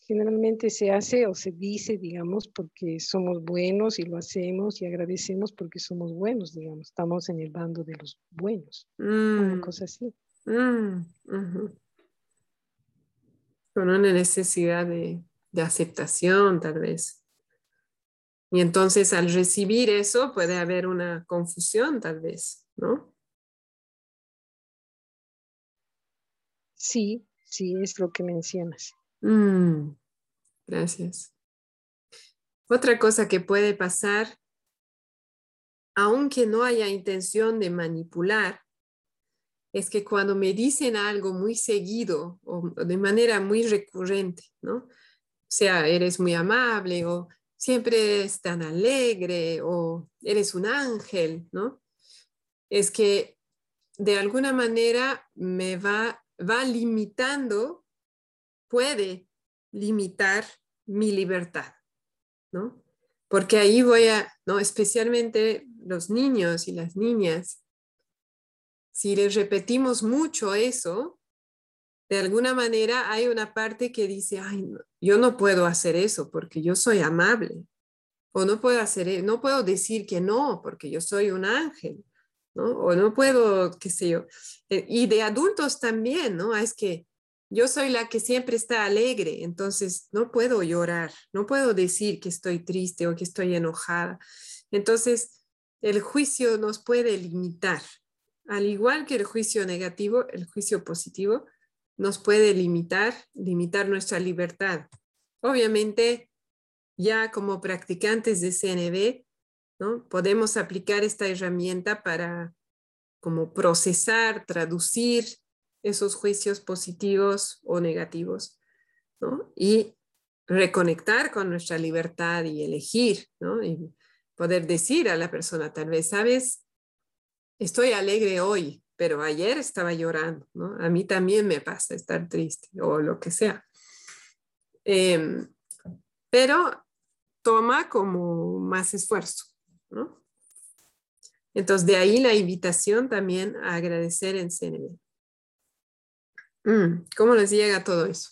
generalmente se hace o se dice, digamos, porque somos buenos y lo hacemos y agradecemos porque somos buenos, digamos, estamos en el bando de los buenos, una mm. cosa así. Mm, Con una necesidad de, de aceptación, tal vez. Y entonces al recibir eso puede haber una confusión tal vez, ¿no? Sí, sí, es lo que mencionas. Mm, gracias. Otra cosa que puede pasar, aunque no haya intención de manipular, es que cuando me dicen algo muy seguido o de manera muy recurrente, ¿no? O sea, eres muy amable o siempre es tan alegre o eres un ángel, ¿no? Es que de alguna manera me va, va limitando, puede limitar mi libertad, ¿no? Porque ahí voy a, ¿no? Especialmente los niños y las niñas, si les repetimos mucho eso, de alguna manera hay una parte que dice, ay, yo no puedo hacer eso porque yo soy amable. O no puedo hacer, e, no puedo decir que no porque yo soy un ángel, ¿no? O no puedo, qué sé yo. Eh, y de adultos también, ¿no? Es que yo soy la que siempre está alegre, entonces no puedo llorar, no puedo decir que estoy triste o que estoy enojada. Entonces, el juicio nos puede limitar, al igual que el juicio negativo, el juicio positivo nos puede limitar, limitar nuestra libertad. Obviamente, ya como practicantes de CNB, ¿no? podemos aplicar esta herramienta para como procesar, traducir esos juicios positivos o negativos, ¿no? Y reconectar con nuestra libertad y elegir, ¿no? Y poder decir a la persona, tal vez, sabes, estoy alegre hoy, pero ayer estaba llorando, ¿no? A mí también me pasa estar triste o lo que sea. Em, pero toma como más esfuerzo, ¿no? Entonces, de ahí la invitación también a agradecer en CNB. Mm, ¿Cómo les llega todo eso?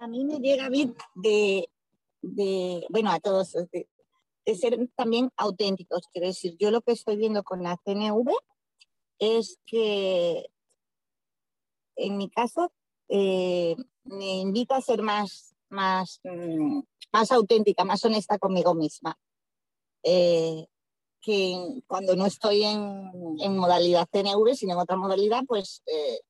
a mí me llega mí de, de bueno, a todos, de, ser también auténticos. Quiero decir, yo lo que estoy viendo con la CNV es que, en mi caso, eh, me invita a ser más, más, mm, más auténtica, más honesta conmigo misma. Eh, que cuando no estoy en, en, modalidad CNV, sino en otra modalidad, pues eh,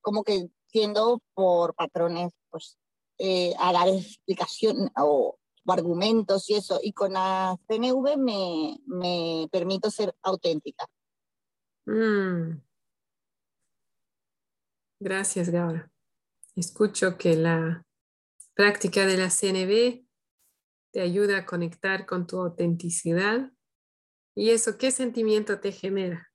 como que tiendo por patrones pues, eh, a dar explicación o, argumentos y eso. Y con la CNV me, me permito ser auténtica. Mm. Gracias, Gaura. Escucho que la práctica de la CNV te ayuda a conectar con tu autenticidad. ¿Y eso qué sentimiento te genera?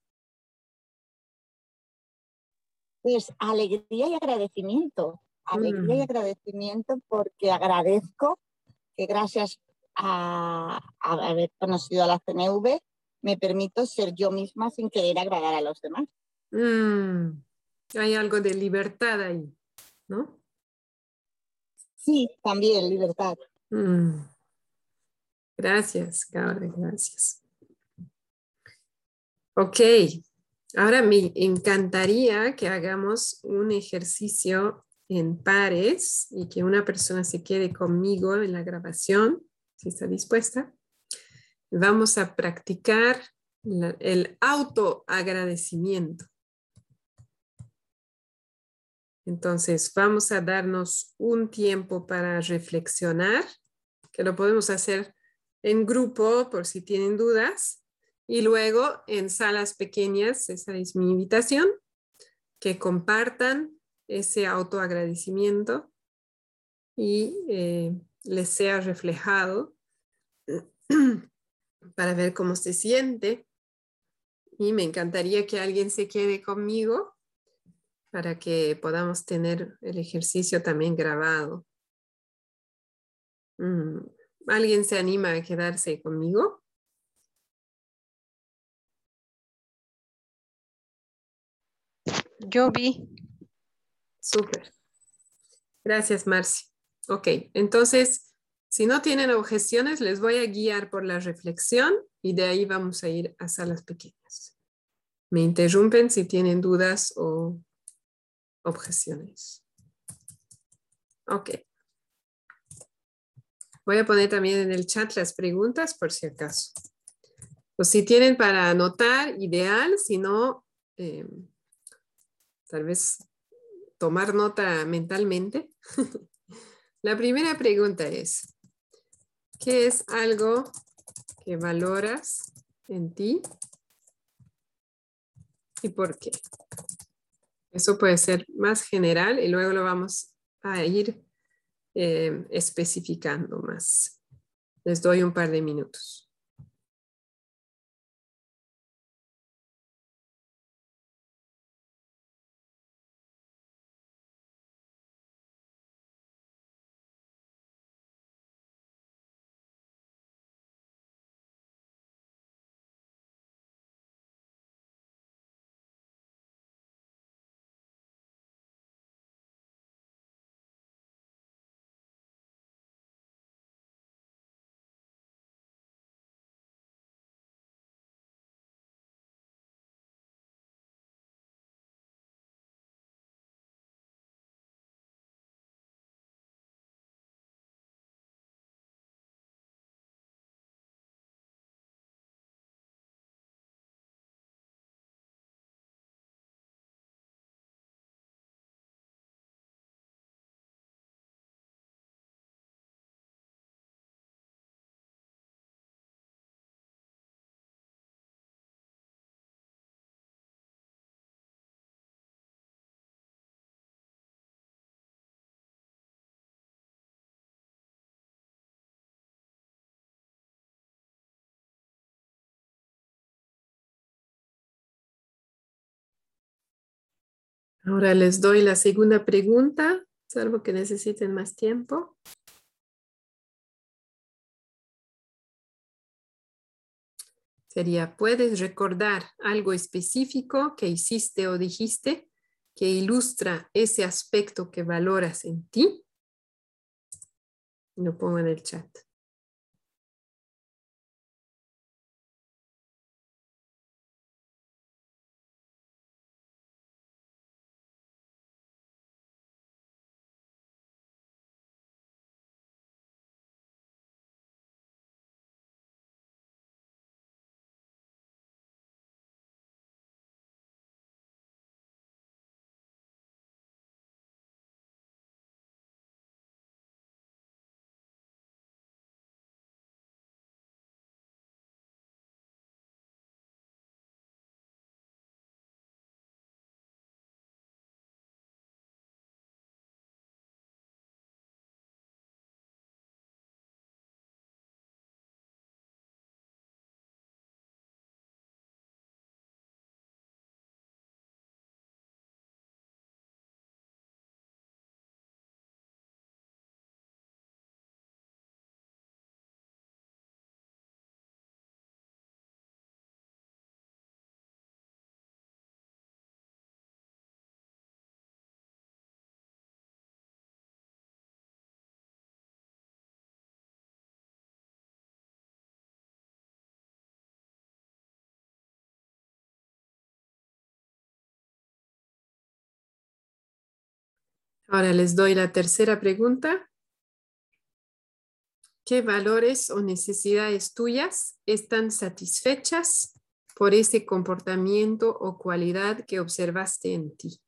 Pues alegría y agradecimiento alegría y mm. agradecimiento porque agradezco que gracias a, haber conocido a la CNV me permito ser yo misma sin querer agradar a los demás. Mm. Hay algo de libertad ahí, ¿no? Sí, también libertad. Mm. Gracias, Gabriel, gracias. Ok, ahora me encantaría que hagamos un ejercicio en pares y que una persona se quede conmigo en la grabación, si está dispuesta. Vamos a practicar el autoagradecimiento. Entonces, vamos a darnos un tiempo para reflexionar, que lo podemos hacer en grupo por si tienen dudas, y luego en salas pequeñas, esa es mi invitación, que compartan ese autoagradecimiento y eh, les sea reflejado <clears throat> para ver cómo se siente. Y me encantaría que alguien se quede conmigo para que podamos tener el ejercicio también grabado. Mm, ¿Alguien se anima a quedarse conmigo? Yo vi. Súper. Gracias, Marci. Ok, entonces, si no tienen objeciones, les voy a guiar por la reflexión y de ahí vamos a ir a salas pequeñas. Me interrumpen si tienen dudas o objeciones. Ok. Voy a poner también en el chat las preguntas por si acaso. O si tienen para anotar, ideal, si no, em, tal vez tomar nota mentalmente. <laughs> La primera pregunta es, ¿qué es algo que valoras en ti y por qué? Eso puede ser más general y luego lo vamos a ir em, especificando más. Les doy un par de minutos. Ahora les doy la segunda pregunta, salvo que necesiten más tiempo. Sería, ¿puedes recordar algo específico que hiciste o dijiste que ilustra ese aspecto que valoras en ti? Lo pongo en el chat. Ahora les doy la tercera pregunta. ¿Qué valores o necesidades tuyas están satisfechas por ese comportamiento o cualidad que observaste en ti?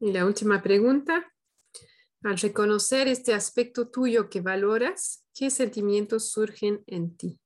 Y la última pregunta. Al reconocer este aspecto tuyo que valoras, ¿qué sentimientos surgen en ti?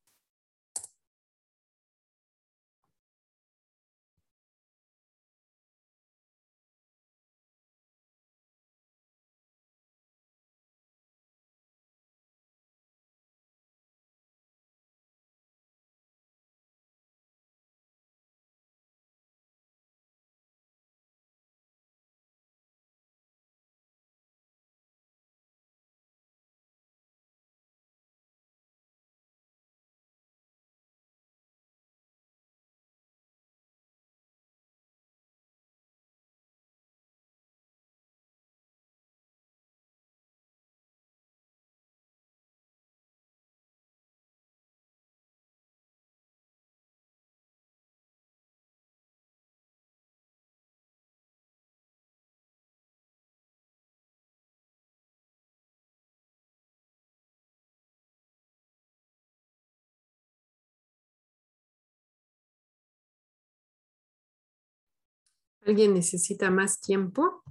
¿Alguien necesita más tiempo?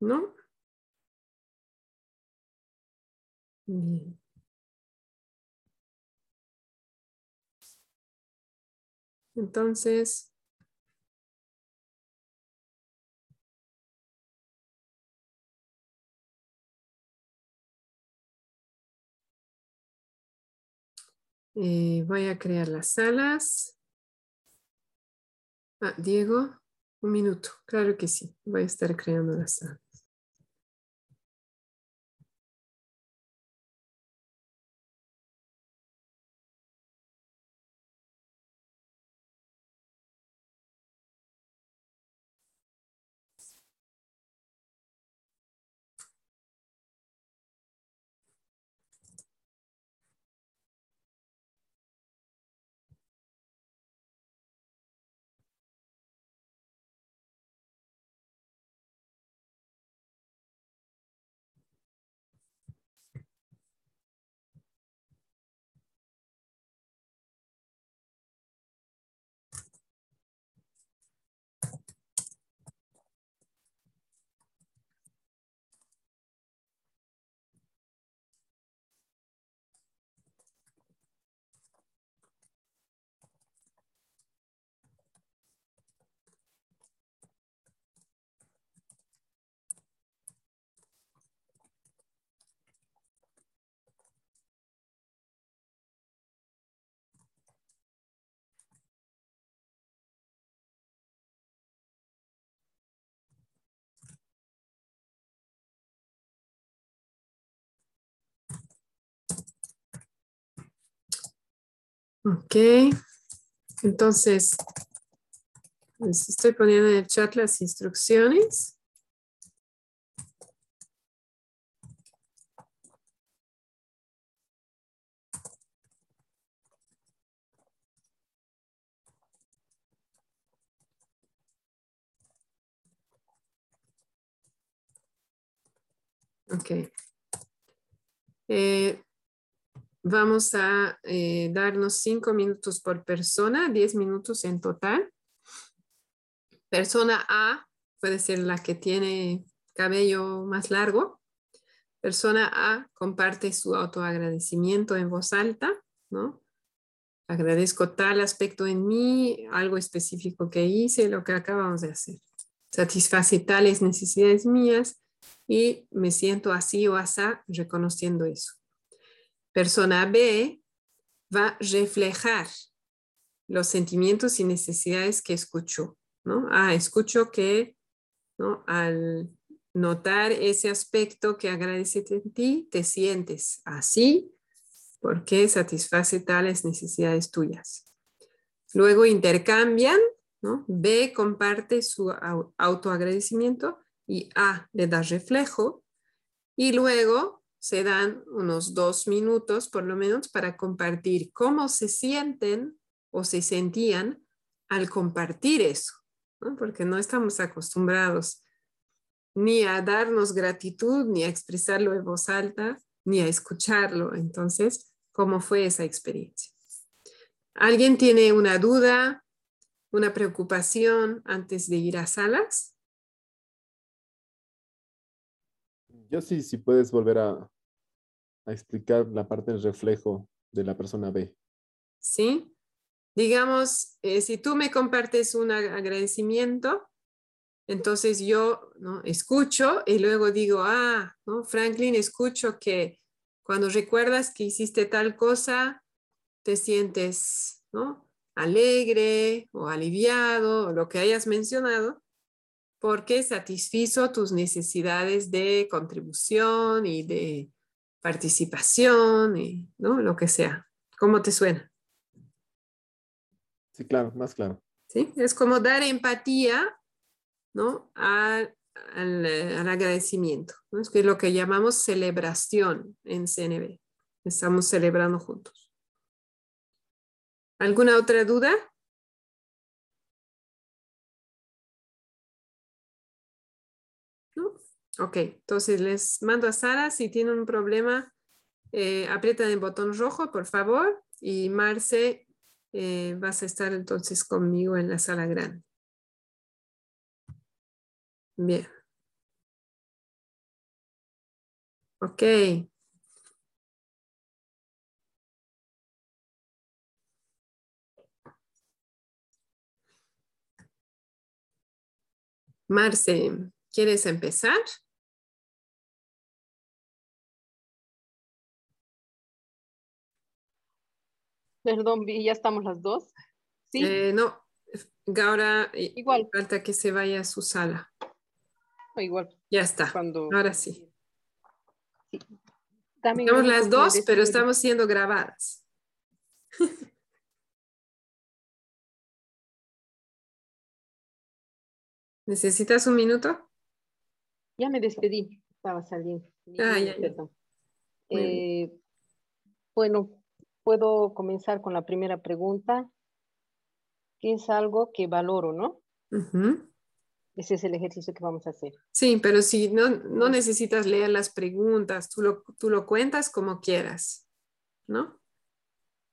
¿No? Bien. Entonces, Eh, voy a crear las salas. Ah, Diego, un minuto. Claro que sí. Voy a estar creando las salas. Ok, entonces estoy poniendo en el chat las instrucciones. Ok. Eh, Vamos a eh, darnos cinco minutos por persona, diez minutos en total. Persona A puede ser la que tiene cabello más largo. Persona A comparte su autoagradecimiento en voz alta, ¿no? Agradezco tal aspecto en mí, algo específico que hice, lo que acabamos de hacer. Satisface tales necesidades mías y me siento así o así reconociendo eso persona B va a reflejar los sentimientos y necesidades que escuchó, ¿no? Ah, escucho que, ¿no? Al notar ese aspecto que agradece en ti, te sientes así porque satisface tales necesidades tuyas. Luego intercambian, ¿no? B comparte su autoagradecimiento y A le da reflejo y luego se dan unos dos minutos por lo menos para compartir cómo se sienten o se sentían al compartir eso, porque no estamos acostumbrados ni a darnos gratitud ni a expresarlo en voz alta, ni a escucharlo. Entonces, ¿cómo fue esa experiencia? ¿Alguien tiene una duda, una preocupación antes de ir a salas? Yo sí, si puedes volver a, a explicar la parte del reflejo de la persona B. Sí. Digamos, eh, si tú me compartes un agradecimiento, entonces yo ¿no? escucho y luego digo, ah, ¿no? Franklin, escucho que cuando recuerdas que hiciste tal cosa, te sientes ¿no? alegre o aliviado o lo que hayas mencionado, porque satisfizo tus necesidades de contribución y de participación y ¿no? lo que sea. ¿Cómo te suena? Sí, claro, más claro. Sí, es como dar empatía ¿no? al, agradecimiento, ¿no? es que es lo que llamamos celebración en CNB. Estamos celebrando juntos. ¿Alguna otra duda? Ok, entonces les mando a Sara, si tienen un problema, eh, aprietan el botón rojo, por favor, y Marce, eh, vas a estar entonces conmigo en la sala grande. Bien. Ok. Marce, ¿quieres empezar? Perdón, ya estamos las dos. Sí. Eh, no, Gaura, igual. Falta que se vaya a su sala. Igual. Ya está. Ahora sí. Estamos las dos, pero estamos siendo grabadas. <laughs> ¿Necesitas un minuto? Ya me despedí, estaba saliendo. Ah, ya, eh, bueno, puedo comenzar con la primera pregunta, que es algo que valoro, ¿no? Ese es el ejercicio que vamos a hacer. Sí, pero si no, no necesitas leer las preguntas, tú lo, tú lo cuentas como quieras, ¿no?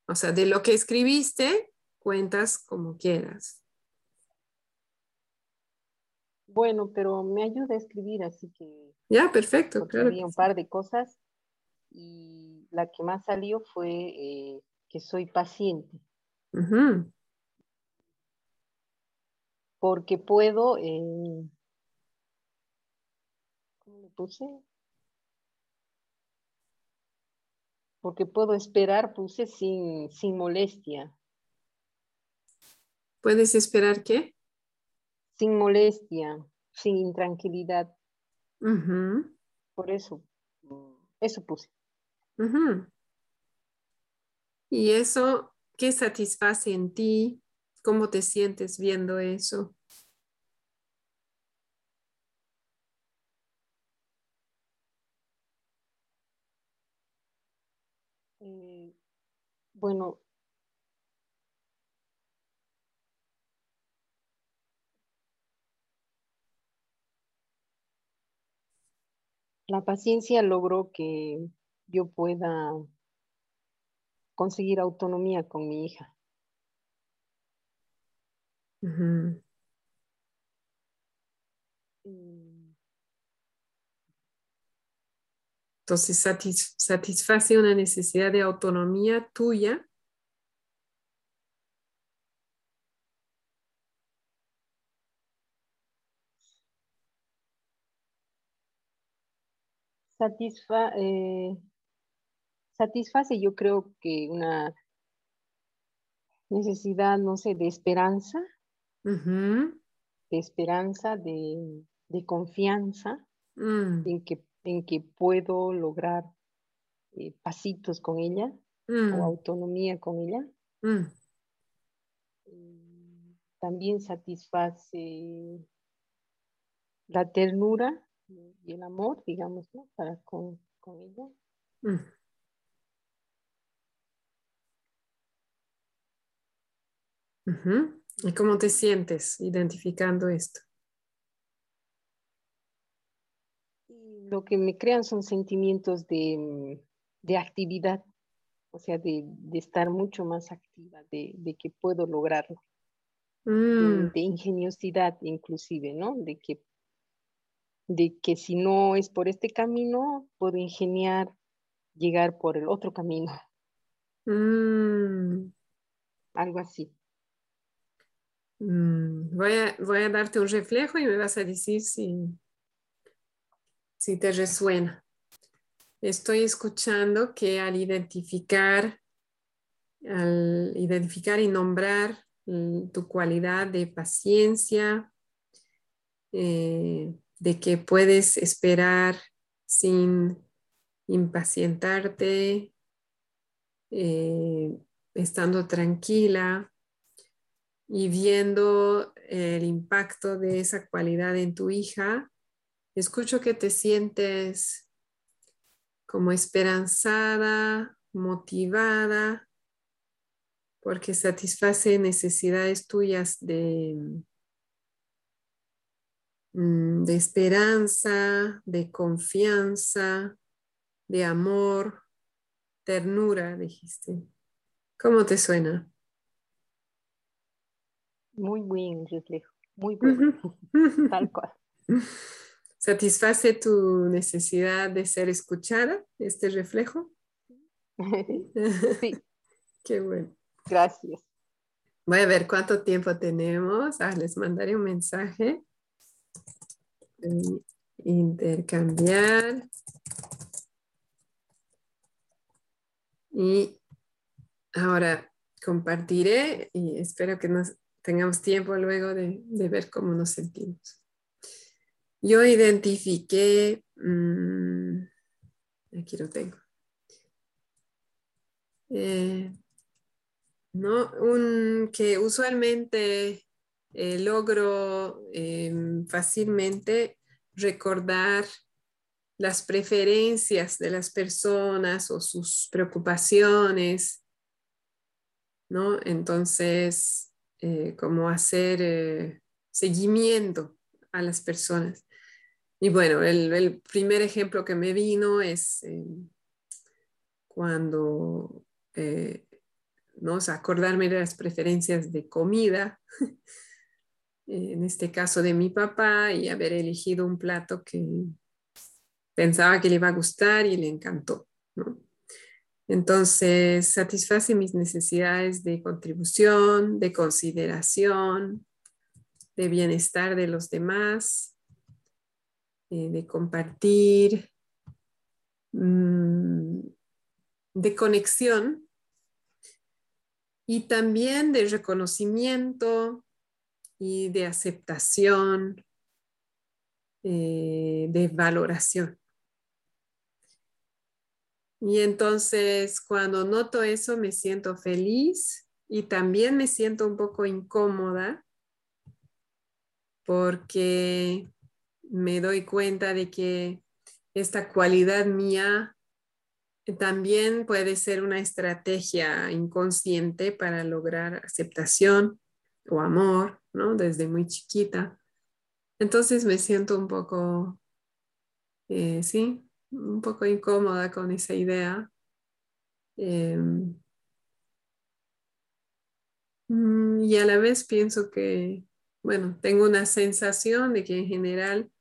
O sea, de lo que escribiste, cuentas como quieras. Bueno, pero me ayuda a escribir, así que... Ya, perfecto, claro. Un par de cosas y la que más salió fue eh, que soy paciente. Porque puedo... Eh, ¿Cómo le puse? Porque puedo esperar, puse sin, sin molestia. ¿Puedes esperar qué? sin molestia, sin intranquilidad. Por eso, eso puse. ¿Y eso qué satisface en ti? ¿Cómo te sientes viendo eso? Eh, bueno, La paciencia logró que yo pueda conseguir autonomía con mi hija. Entonces satisface una necesidad de autonomía tuya satisfa, eh, satisface yo creo que una necesidad, no sé, de esperanza, de esperanza, de, confianza mm. en, que, en que puedo lograr eh, pasitos con ella o mm. autonomía con ella. Mm. También satisface la ternura y el amor, digamos, ¿no? Para con, ella. ¿Y cómo te sientes identificando esto? lo que me crean son sentimientos de, de actividad, o sea, de, de, estar mucho más activa, de, de que puedo lograrlo, Mm, de ingeniosidad inclusive, ¿no? De que, de que si no es por este camino, puedo ingeniar llegar por el otro camino, mm, algo así. Mm. Voy a, darte un reflejo y me vas a decir si, si te resuena. Estoy escuchando que al identificar, al identificar y nombrar mm, tu cualidad de paciencia, eh, de que puedes esperar sin impacientarte, eh, estando tranquila y viendo el impacto de esa cualidad en tu hija, escucho que te sientes como esperanzada, motivada, porque satisface necesidades tuyas de, mm, de esperanza, de confianza, de amor, ternura, dijiste. ¿Cómo te suena? Muy buen reflejo, muy bueno, tal cual. <laughs> ¿Satisface tu necesidad de ser escuchada, este reflejo? Sí, <laughs> Qué bueno. gracias. Voy a ver cuánto tiempo tenemos. Ah, les mandaré un mensaje. Eh, Intercambiar. Y ahora compartiré y espero que nos tengamos tiempo luego de, ver cómo nos sentimos. Yo identifiqué, mm, aquí lo tengo. Eh, ¿no? Un, que usualmente eh, logro eh, fácilmente recordar las preferencias de las personas o sus preocupaciones, ¿no? Entonces, eh, como hacer eh, seguimiento a las personas. Y bueno, el, primer ejemplo que me vino es eh, cuando eh, ¿no? Acordarme de las preferencias de comida, <laughs> en este caso de mi papá, y haber elegido un plato que pensaba que le iba a gustar y le encantó. Entonces, satisface mis necesidades de contribución, de consideración, de bienestar de los demás, eh, de compartir, mmm, de conexión y también de reconocimiento y de aceptación, eh, de valoración. Y entonces cuando noto eso me siento feliz y también me siento un poco incómoda porque me doy cuenta de que esta cualidad mía también puede ser una estrategia inconsciente para lograr aceptación o amor, ¿no? Desde muy chiquita. Entonces me siento un poco, eh, sí, un poco incómoda con esa idea. Eh, y a la vez pienso que, bueno, tengo una sensación de que en general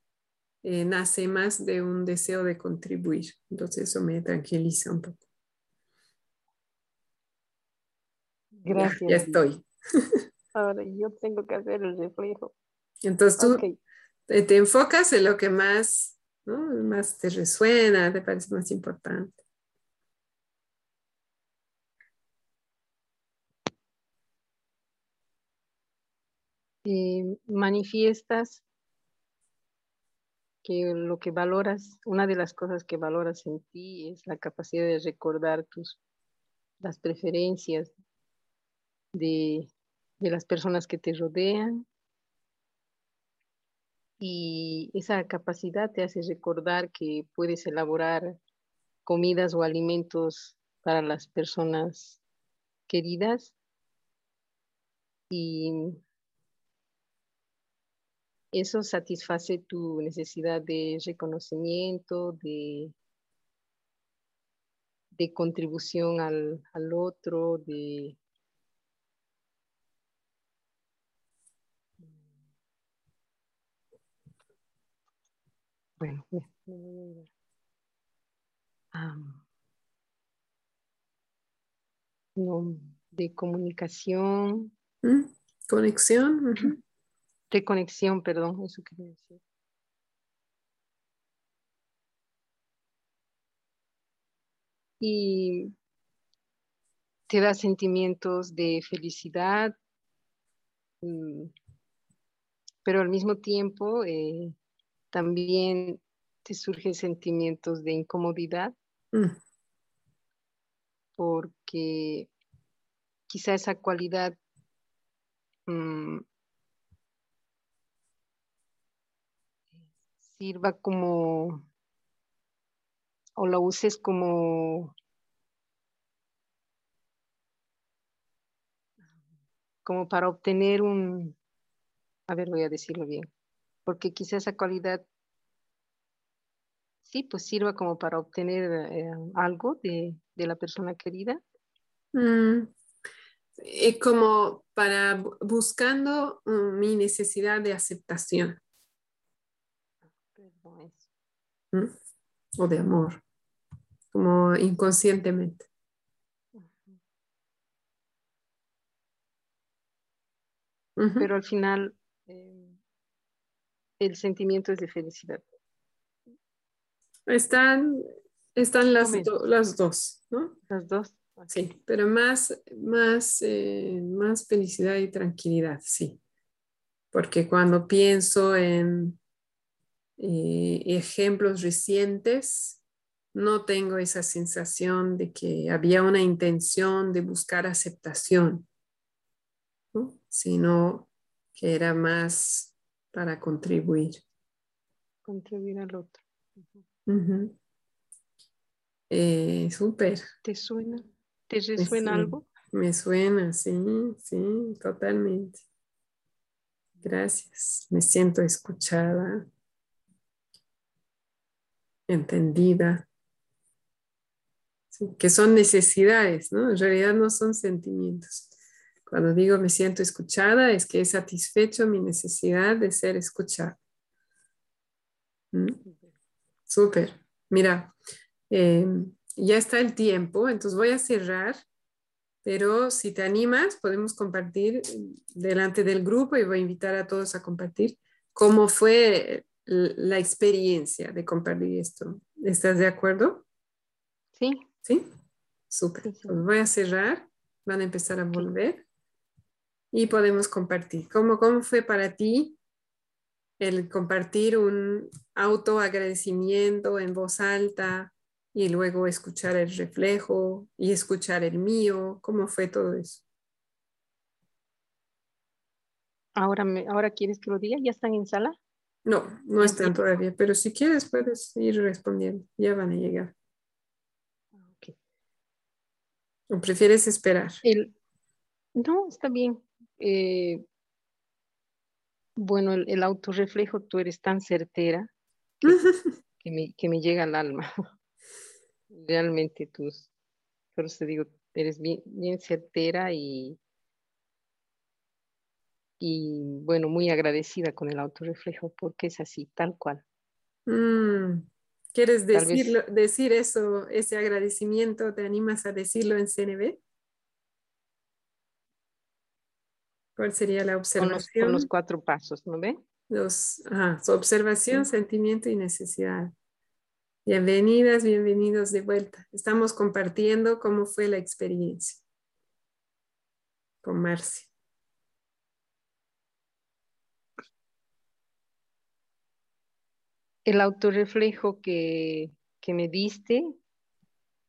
eh, nace más de un deseo de contribuir. Entonces eso me tranquiliza un poco. Gracias. Ya, ya estoy. <laughs> Ahora yo tengo que hacer el reflejo. Entonces tú te enfocas en lo que más, más te resuena, te parece más importante. Manifiestas que lo que valoras, una de las cosas que valoras en ti es la capacidad de recordar tus las preferencias de, de las personas que te rodean y esa capacidad te hace recordar que puedes elaborar comidas o alimentos para las personas queridas y eso satisface tu necesidad de reconocimiento, de, de contribución al, al otro, de bueno, no, de comunicación. ¿Mm? Conexión. De conexión, perdón, eso quería decir. Y te da sentimientos de felicidad, mm, pero al mismo tiempo eh, también te surgen sentimientos de incomodidad mm. porque quizá esa cualidad mm, sirva como o la uses como como para obtener un a ver voy a decirlo bien porque quizá esa cualidad sí, pues sirva como para obtener eh, algo de, la persona querida. Mm, como para buscando mm, mi necesidad de aceptación. ¿Mm? O de amor, como inconscientemente. Pero al final eh, el sentimiento es de felicidad. Están, están las, las dos, ¿no? Las dos. Sí, pero más, más, eh, más felicidad y tranquilidad, sí. Porque cuando pienso en eh, ejemplos recientes, no tengo esa sensación de que había una intención de buscar aceptación, sino que era más para contribuir. Contribuir al otro. Eh, súper. ¿Te suena? ¿Te resuena algo? Me suena, sí, sí, totalmente. Gracias. Me siento escuchada, entendida. que son necesidades, ¿no? En realidad no son sentimientos. Cuando digo me siento escuchada, es que he satisfecho mi necesidad de ser escuchada. ¿Mm? Súper. Mira, eh, ya está el tiempo, entonces voy a cerrar, pero si te animas, podemos compartir delante del grupo y voy a invitar a todos a compartir cómo fue la experiencia de compartir esto. ¿Estás de acuerdo? Sí. ¿Sí? Súper. voy a cerrar, van a empezar a volver y podemos compartir. ¿Cómo, cómo fue para ti el compartir un autoagradecimiento en voz alta y luego escuchar el reflejo y escuchar el mío. ¿Cómo fue todo eso? Ahora, me, ahora quieres que lo diga, ¿ya están en sala? No, no están todavía, pero si quieres puedes ir respondiendo, ya van a llegar. Okay. ¿O prefieres esperar? El, no, está bien. Eh, bueno, el, el autorreflejo, tú eres tan certera <laughs> que, me, que me llega al alma. <laughs> Realmente tú, por eso te digo, eres bien, bien certera y, y bueno, muy agradecida con el autorreflejo porque es así, tal cual. Mm, ¿Quieres decirlo, decir eso, ese agradecimiento? ¿Te animas a decirlo en CNB? ¿Cuál sería la observación? Con los, cuatro pasos, ¿no ve? Los, su observación, sentimiento y necesidad. Bienvenidas, bienvenidos de vuelta. Estamos compartiendo cómo fue la experiencia con Marcia. El autorreflejo que, que me diste,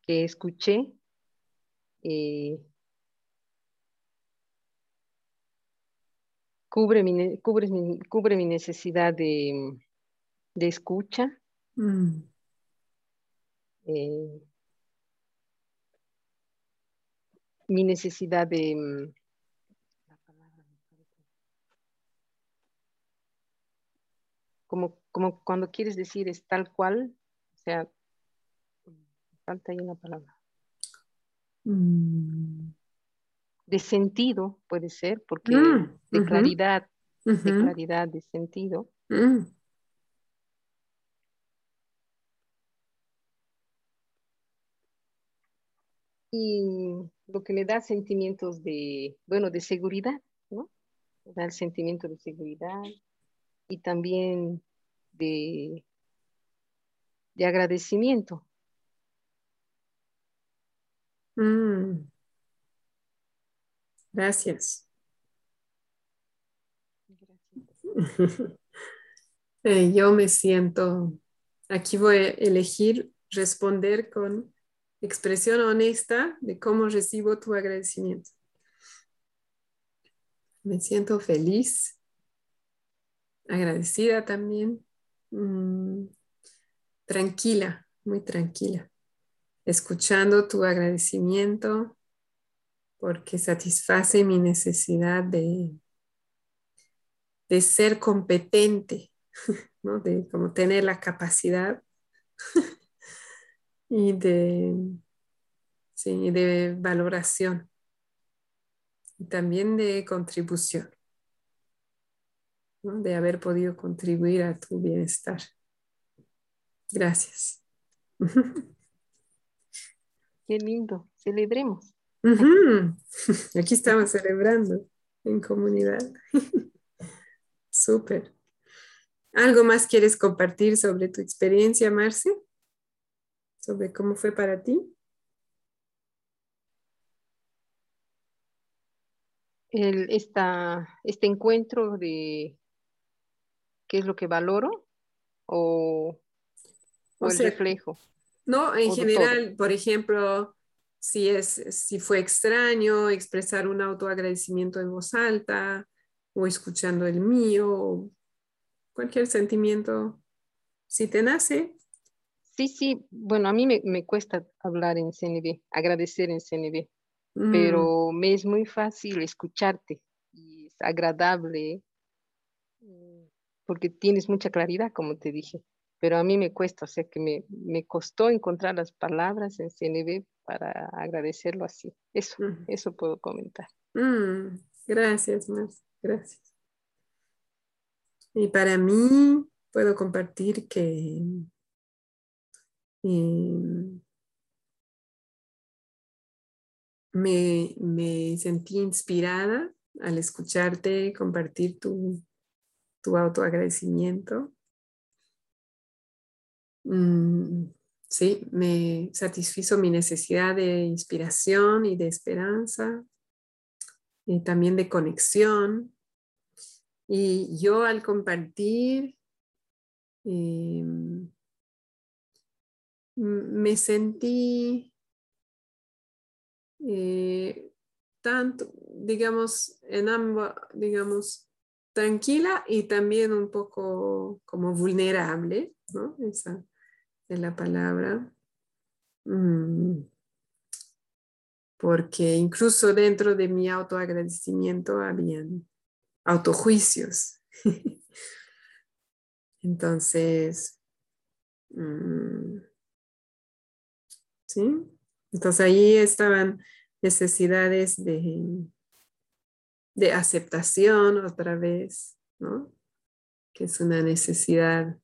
que escuché, eh, cubre mi, cubre mi, cubre mi necesidad de, de escucha. Mm. Eh, mi necesidad de mm, como, como cuando quieres decir es tal cual, o sea, falta ahí una palabra. Mm. De sentido puede ser, porque mm, de claridad, de claridad, de sentido. Mm. Y lo que me da sentimientos de, bueno, de seguridad, ¿no? Me da el sentimiento de seguridad y también de, de agradecimiento. Mm. Gracias. <laughs> Eh, yo me siento, aquí voy a elegir responder con expresión honesta de cómo recibo tu agradecimiento. Me siento feliz, agradecida también, mm, tranquila, muy tranquila, escuchando tu agradecimiento porque satisface mi necesidad de, de ser competente, <laughs> ¿no? de como tener la capacidad <laughs> y de, sí, de valoración y también de contribución, de haber podido contribuir a tu bienestar. Gracias. <laughs> Qué lindo, celebremos. <laughs> Aquí estamos celebrando en comunidad. <laughs> Súper. ¿Algo más quieres compartir sobre tu experiencia, Marce? sobre cómo fue para ti. El, este encuentro de qué es lo que valoro o, el reflejo. No, en general, por ejemplo, si, es, si fue extraño expresar un autoagradecimiento en voz alta o escuchando el mío, cualquier sentimiento, si te nace, Sí, sí, bueno, a mí me, cuesta hablar en CNB, agradecer en CNB, mm. pero me es muy fácil escucharte y es agradable mm, porque tienes mucha claridad, como te dije, pero a mí me cuesta, o sea que me, costó encontrar las palabras en CNB para agradecerlo así. Eso, mm. eso puedo comentar. Gracias, más, gracias. Y para mí puedo compartir que Em, me, me, sentí inspirada al escucharte compartir tu, tu autoagradecimiento. Mm, sí, me satisfizo mi necesidad de inspiración y de esperanza y también de conexión. Y yo al compartir, em, me sentí eh, tanto, digamos, en ambos, digamos, tranquila y también un poco como vulnerable, ¿no? Es la palabra. Mm. Porque incluso dentro de mi autoagradecimiento habían autojuicios. <laughs> Entonces, mm, ¿sí? Entonces ahí estaban necesidades de, de aceptación otra vez, ¿no? Que es una necesidad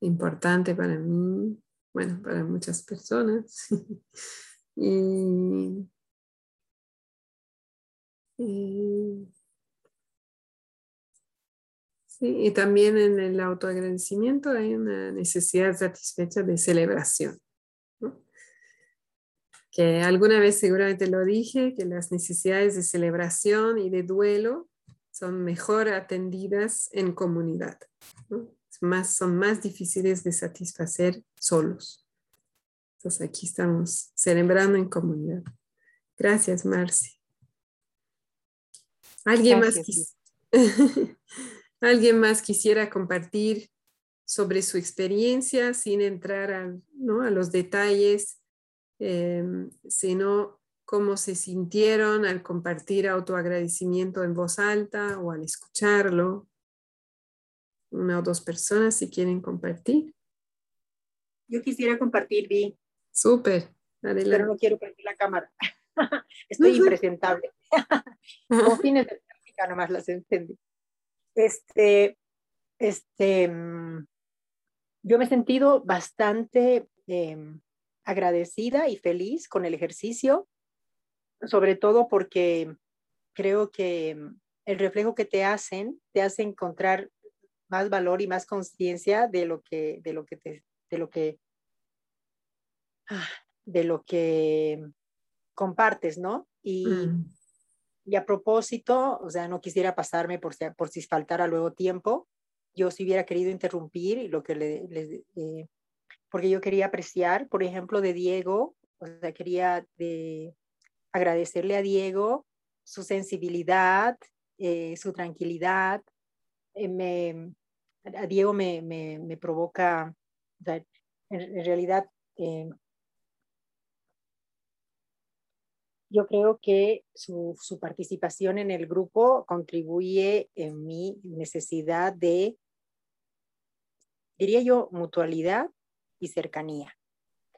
importante para mí, bueno, para muchas personas. <laughs> y, sí, y también en el autoagradecimiento hay una necesidad satisfecha de celebración que alguna vez seguramente lo dije, que las necesidades de celebración y de duelo son mejor atendidas en comunidad. Más, son más difíciles de satisfacer solos. Entonces aquí estamos celebrando en comunidad. Gracias, Marci. ¿Alguien, más <laughs> ¿Alguien más quisiera compartir sobre su experiencia sin entrar a, ¿no? a los detalles Em, sino cómo se sintieron al compartir autoagradecimiento en voz alta o al escucharlo. Una o dos personas si quieren compartir. Yo quisiera compartir, Vi. Súper. Pero no quiero prender la cámara. <laughs> Estoy impresentable. <laughs> Como fines de práctica nomás las entendí. Este, este, mm, yo me he sentido bastante em, agradecida y feliz con el ejercicio, sobre todo porque creo que em, el reflejo que te hacen te hace encontrar más valor y más conciencia de lo que de lo que te, de lo que ah, de lo que compartes, ¿no? Y, mm. y, a propósito, o sea, no quisiera pasarme por si, por si faltara luego tiempo, yo si hubiera querido interrumpir lo que le, eh, porque yo quería apreciar, por ejemplo, de Diego, o sea, quería de agradecerle a Diego su sensibilidad, eh, su tranquilidad. Eh, me, a Diego me, me, me provoca, o sea, en, realidad, yo creo que su, su, participación en el grupo contribuye en mi necesidad de, diría yo, mutualidad y cercanía.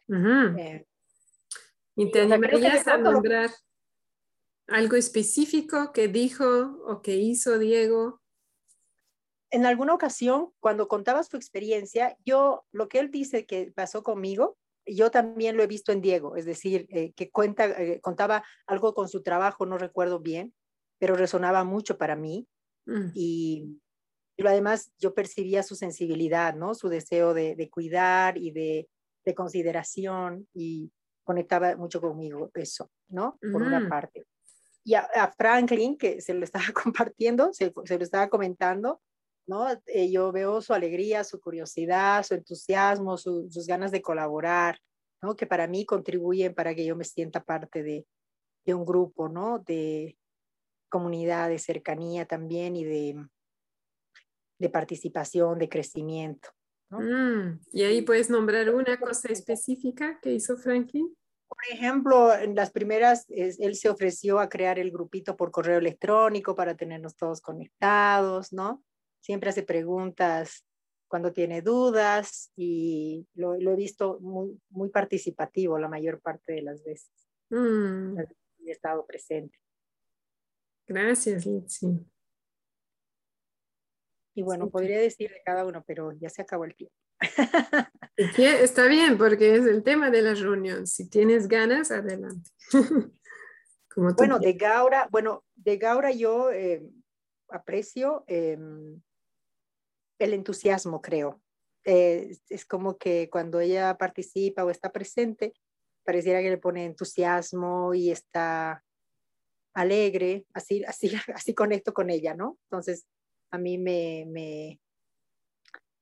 Eh, ¿Y te animarías a nombrar algo específico que dijo o que hizo Diego? En alguna ocasión, cuando contabas tu experiencia, yo, lo que él dice que pasó conmigo, yo también lo he visto en Diego, es decir, eh, que cuenta, eh, contaba algo con su trabajo, no recuerdo bien, pero resonaba mucho para mí. Mm. Y, y, además yo percibía su sensibilidad, ¿no? Su deseo de, de cuidar y de, de, consideración y conectaba mucho conmigo eso, ¿no? Por una mm. parte. Y a, Franklin, que se lo estaba <laughs> compartiendo, se, se lo estaba comentando, ¿no? Eh, yo veo su alegría, su curiosidad, su entusiasmo, sus ganas de colaborar, ¿no? Que para mí contribuyen para que yo me sienta parte de, de un grupo, ¿no? De comunidad, de cercanía también y de, de participación, de crecimiento. ¿no? Mm, y ahí puedes nombrar una cosa específica que hizo Franklin. Por ejemplo, en las primeras, él se ofreció a crear el grupito por correo electrónico para tenernos todos conectados, ¿no? Siempre hace preguntas cuando tiene dudas y lo, he visto muy, muy participativo la mayor parte de las veces. Mm. He estado presente. Gracias, Litsi. Y bueno, podría decir de cada uno, pero ya se acabó el tiempo. <laughs> Está bien, porque es el tema de la reunión. Si tienes ganas, adelante. <laughs> bueno, de Gaura, bueno, de Gaura yo eh, aprecio em, el entusiasmo, creo. Eh, es como que cuando ella participa o está presente, pareciera que le pone entusiasmo y está alegre, así, <laughs> así, así conecto con ella, ¿no? Entonces, a mí me, me,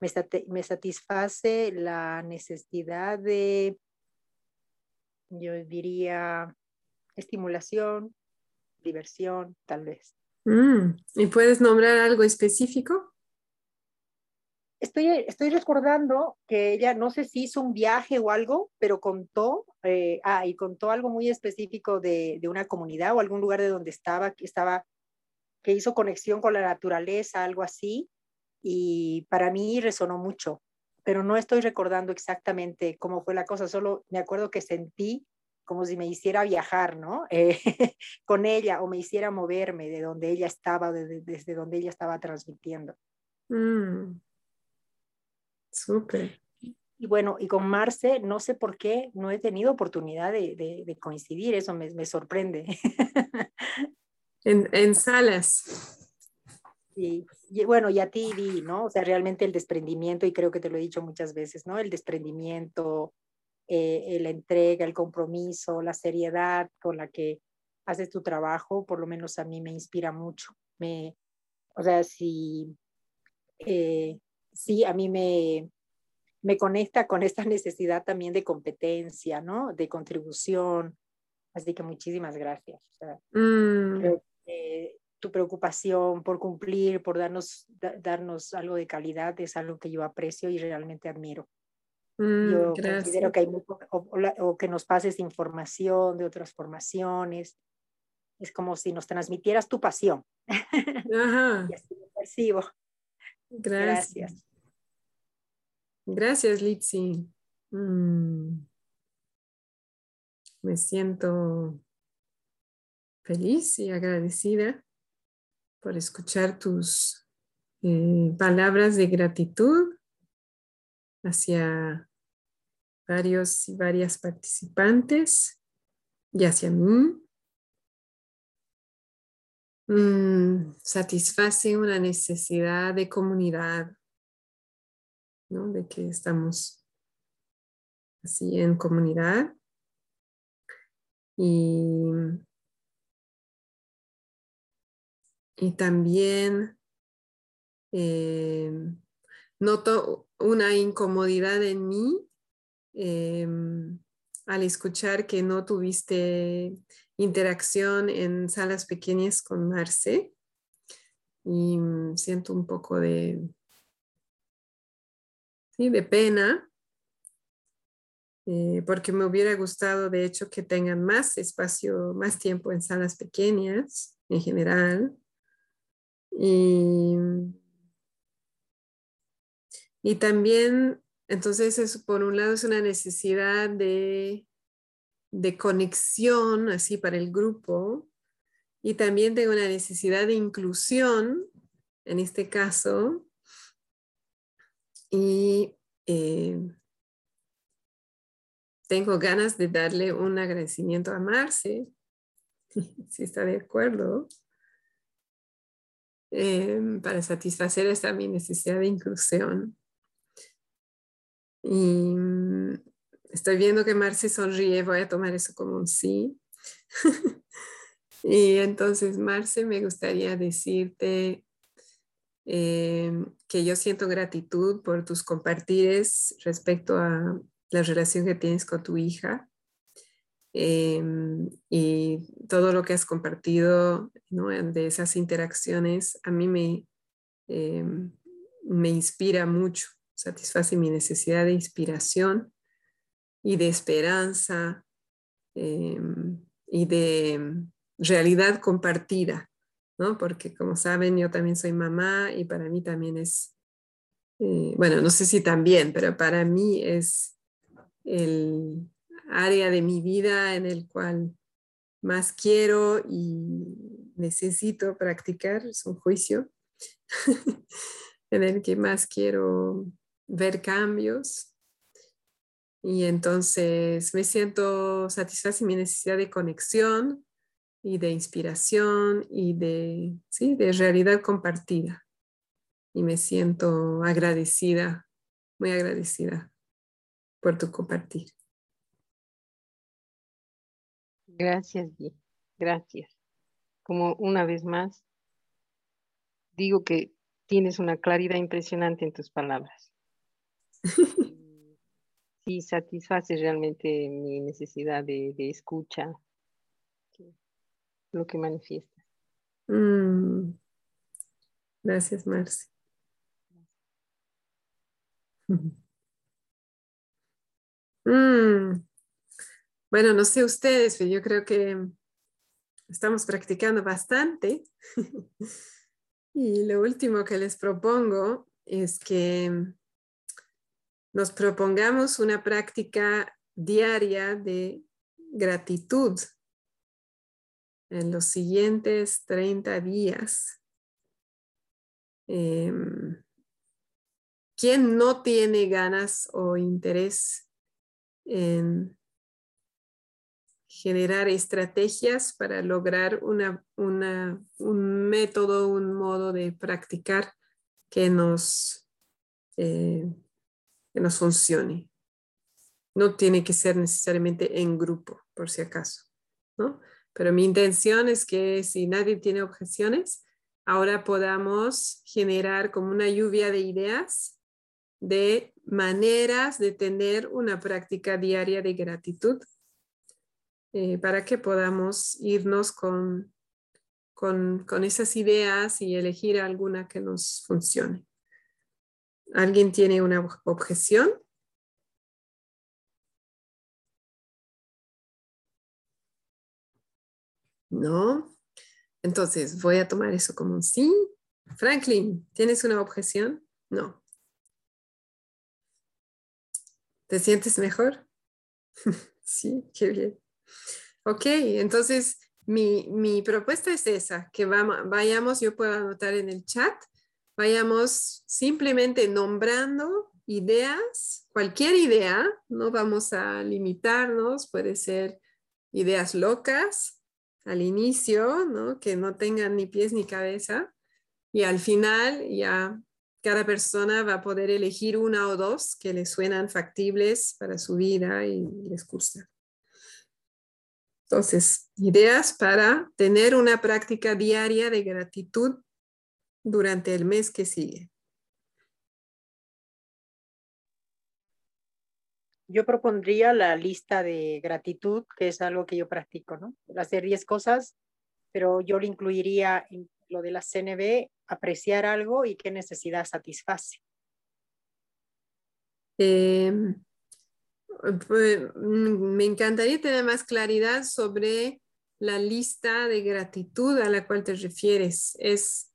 me, satisface la necesidad de, yo diría, estimulación, diversión, tal vez. Mm, ¿Y puedes nombrar algo específico? Estoy, estoy recordando que ella, no sé si hizo un viaje o algo, pero contó, eh, ah, y contó algo muy específico de, de, una comunidad o algún lugar de donde estaba, que estaba, que hizo conexión con la naturaleza, algo así, y para mí resonó mucho, pero no estoy recordando exactamente cómo fue la cosa, solo me acuerdo que sentí como si me hiciera viajar, ¿no? <laughs> Eh, con ella o me hiciera moverme de donde ella estaba, desde donde ella estaba transmitiendo. Mm. Súper. Y bueno, y con Marce, no sé por qué no he tenido oportunidad de, de, coincidir, eso me, me sorprende. <laughs> en, en, salas. Y, y, bueno, y a ti, Di, ¿no? O sea, realmente el desprendimiento, y creo que te lo he dicho muchas veces, ¿no? El desprendimiento, eh, la entrega, el compromiso, la seriedad con la que haces tu trabajo, por lo menos a mí me inspira mucho. Me, o sea, si eh, sí, a mí me, me conecta con esta necesidad también de competencia, ¿no? De contribución. Así que muchísimas gracias. Mm. tu preocupación por cumplir, por darnos, darnos algo de calidad es algo que yo aprecio y realmente admiro. Mm, yo considero que hay o, que nos pases información de otras formaciones. Es como si nos transmitieras tu pasión. Ajá. <laughs> y así lo percibo. Gracias. Gracias, Litsi. Mm. Me siento feliz y agradecida por escuchar tus eh, palabras de gratitud hacia varios y varias participantes y hacia mí. Mm, satisface una necesidad de comunidad, de que estamos así en comunidad. Y, y también eh, noto una incomodidad en mí em, al escuchar que no tuviste interacción en salas pequeñas con Marce y mm, siento un poco de, sí, de pena eh, porque me hubiera gustado de hecho que tengan más espacio, más tiempo en salas pequeñas en general. Y, y también, entonces, es, por un lado es una necesidad de de conexión así para el grupo y también tengo una necesidad de inclusión en este caso y eh, tengo ganas de darle un agradecimiento a Marce, <laughs> si está de acuerdo, eh, para satisfacer esta mi necesidad de inclusión. Y Estoy viendo que Marce sonríe, voy a tomar eso como un sí. <laughs> y entonces, Marce, me gustaría decirte eh, que yo siento gratitud por tus compartires respecto a la relación que tienes con tu hija eh, y todo lo que has compartido de esas interacciones a mí me, eh, me inspira mucho, satisface mi necesidad de inspiración y de esperanza em, y de realidad compartida, ¿no? Porque como saben, yo también soy mamá y para mí también es, eh, bueno, no sé si también, pero para mí es el área de mi vida en el cual más quiero y necesito practicar, es un juicio, <laughs> en el que más quiero ver cambios y entonces me siento satisfecha mi necesidad de conexión y de inspiración y de, ¿sí? de realidad compartida. Y me siento agradecida, muy agradecida por tu compartir. Gracias, Gracias. Como una vez más, digo que tienes una claridad impresionante en tus palabras. <laughs> y satisface realmente mi necesidad de, escucha, lo que manifiesta. Mm. Gracias, Marci. <laughs> Mm. Bueno, no sé ustedes, pero yo creo que estamos practicando bastante. <laughs> y lo último que les propongo es que nos propongamos una práctica diaria de gratitud en los siguientes 30 días. Em, ¿Quién no tiene ganas o interés en generar estrategias para lograr una, un método, un modo de practicar que nos eh, nos funcione. No tiene que ser necesariamente en grupo, por si acaso, ¿no? Pero mi intención es que si nadie tiene objeciones, ahora podamos generar como una lluvia de ideas de maneras de tener una práctica diaria de gratitud eh, para que podamos irnos con, con, con esas ideas y elegir alguna que nos funcione. ¿Alguien tiene una objeción? No. Entonces voy a tomar eso como un sí. Franklin, ¿tienes una objeción? No. ¿Te sientes mejor? <laughs> sí, qué bien. Ok, entonces mi, propuesta es esa, que vayamos, yo puedo anotar en el chat, vayamos simplemente nombrando ideas, cualquier idea, no vamos a limitarnos, puede ser ideas locas al inicio, ¿no? que no tengan ni pies ni cabeza, y al final ya cada persona va a poder elegir una o dos que le suenan factibles para su vida y les gusta. Entonces, ideas para tener una práctica diaria de gratitud durante el mes que sigue. Yo propondría la lista de gratitud, que es algo que yo practico, ¿no? Hacer 10 cosas, pero yo le incluiría en lo de la CNB, apreciar algo y qué necesidad satisface. Em, pues, mm, me encantaría tener más claridad sobre la lista de gratitud a la cual te refieres. Es,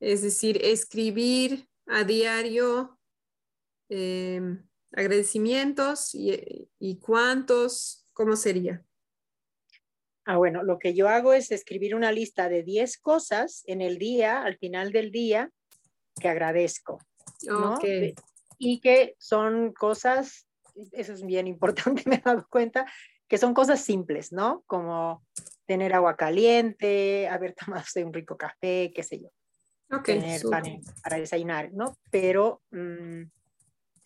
es decir, escribir a diario em, agradecimientos y, y cuántos, ¿cómo sería? Ah, bueno, lo que yo hago es escribir una lista de 10 cosas en el día, al final del día, que agradezco. Y que son cosas, eso es bien <laughs> importante, me he dado cuenta, que son cosas simples, ¿no? Como tener agua caliente, haber tomado un rico café, qué sé yo. tener pan para desayunar, ¿no? Pero mm,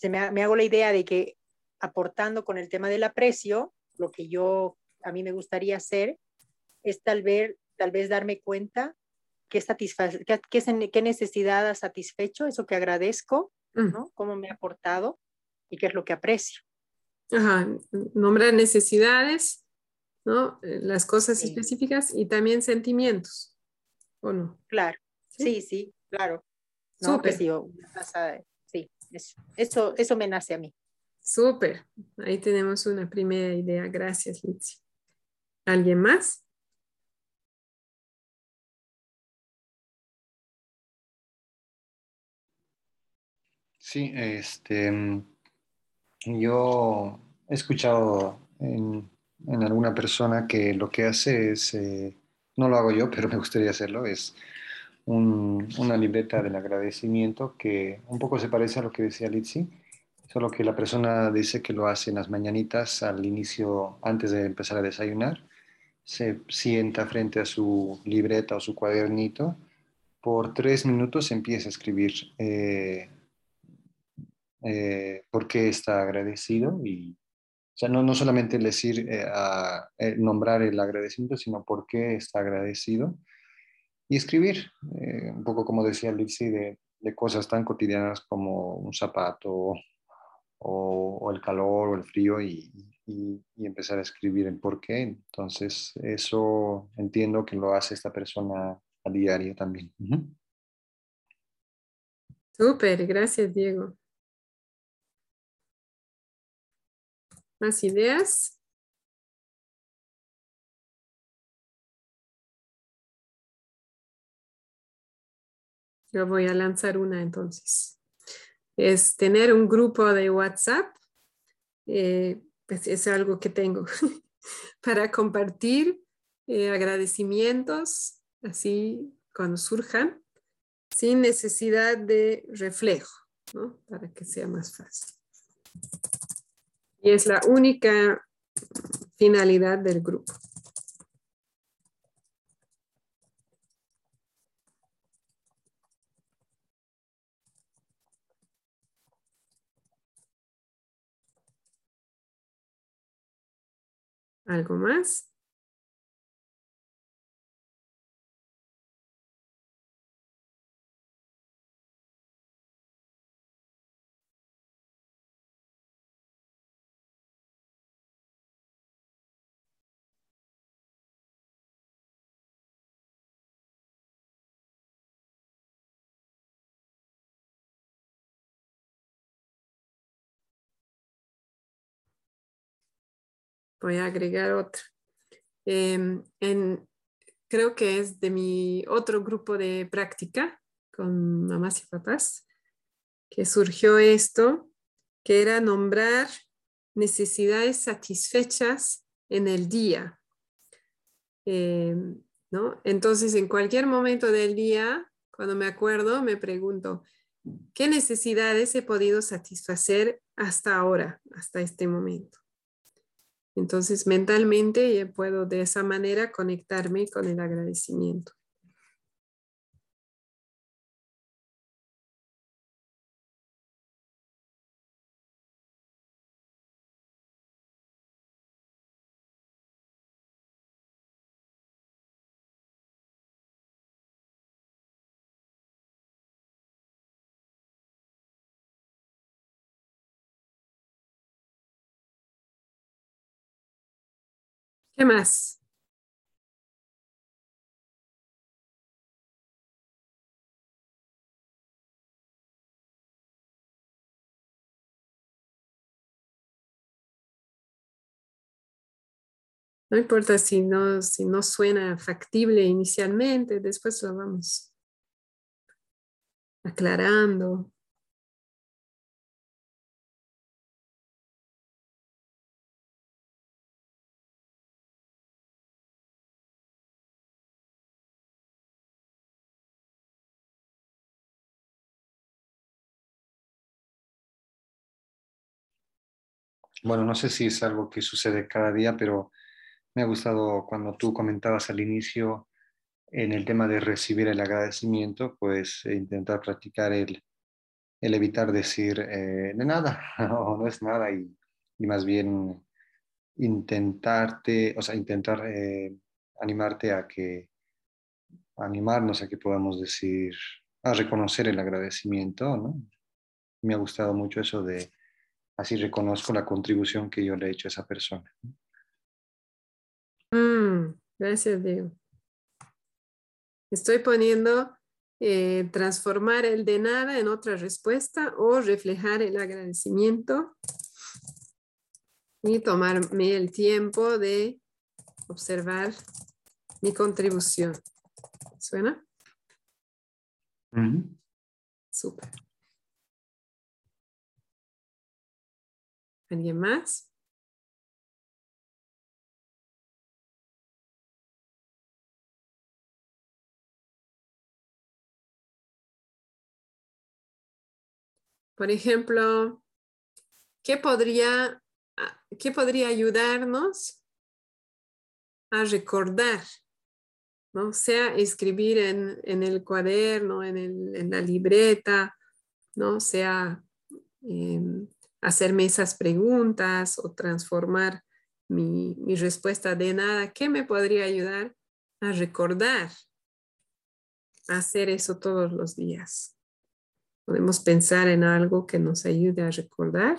se me, me hago la idea de que aportando con el tema del aprecio, lo que yo a mí me gustaría hacer es tal vez, tal vez darme cuenta qué, qué, qué necesidad ha satisfecho, eso que agradezco, mm. ¿no? Cómo me ha aportado y qué es lo que aprecio. Ajá, nombrar necesidades, ¿no? Eh, las cosas específicas y también sentimientos, ¿o no? Claro, sí, sí, claro. No, pues sí, sí eso, eso me nace a mí. Súper, ahí tenemos una primera idea. Gracias, Litsi. ¿Alguien más? Sí, este, yo he escuchado en, alguna persona que lo que hace es, eh, no lo hago yo, pero me gustaría hacerlo, es una libreta del agradecimiento que un poco se parece a lo que decía Litsi, solo que la persona dice que lo hace en las mañanitas al inicio, antes de empezar a desayunar se sienta frente a su libreta o su cuadernito, por tres minutos empieza a escribir eh, eh, por qué está agradecido y, o sea, no, no solamente decir, eh, a, nombrar el agradecimiento, sino por qué está agradecido y escribir, un poco como decía Lizzie, de, cosas tan cotidianas como un zapato o, el calor o el frío y, empezar a escribir el por qué. Entonces, eso entiendo que lo hace esta persona a diario también. Súper, gracias Diego. ¿Más ideas? Yo voy a lanzar una entonces. Es tener un grupo de WhatsApp eh, pues, es algo que tengo <laughs> para compartir eh, agradecimientos así cuando surjan, sin necesidad de reflejo, ¿no? para que sea más fácil. Y es la única finalidad del grupo. ¿Algo más? Voy a agregar otra. Em, en, creo que es de mi otro grupo de práctica, con mamás y papás, que surgió esto, que era nombrar necesidades satisfechas en el día. Eh, ¿no? Entonces, en cualquier momento del día, cuando me acuerdo, me pregunto, ¿qué necesidades he podido satisfacer hasta ahora, hasta este momento? Entonces, mentalmente puedo de esa manera conectarme con el agradecimiento. ¿Qué más? No importa si no, si no suena factible inicialmente, después lo vamos aclarando. Bueno, no sé si es algo que sucede cada día, pero me ha gustado cuando tú comentabas al inicio en el tema de recibir el agradecimiento, pues e intentar practicar el, el evitar decir eh, de nada <laughs> o no es nada y, y, más bien intentarte, o sea, intentar eh, animarte a que, animarnos a que podamos decir, a reconocer el agradecimiento, ¿no? Me ha gustado mucho eso de Así reconozco la contribución que yo le he hecho a esa persona. Mm, gracias, Diego. Estoy poniendo eh, transformar el de nada en otra respuesta o reflejar el agradecimiento y tomarme el tiempo de observar mi contribución. ¿Suena? Súper. ¿Alguien más? Por ejemplo, ¿qué podría, qué podría ayudarnos a recordar? ¿no? Sea escribir en, el cuaderno, en, en, la libreta, ¿no? Sea em, hacerme esas preguntas o transformar mi, respuesta de nada, ¿qué me podría ayudar a recordar hacer eso todos los días? Podemos pensar en algo que nos ayude a recordar.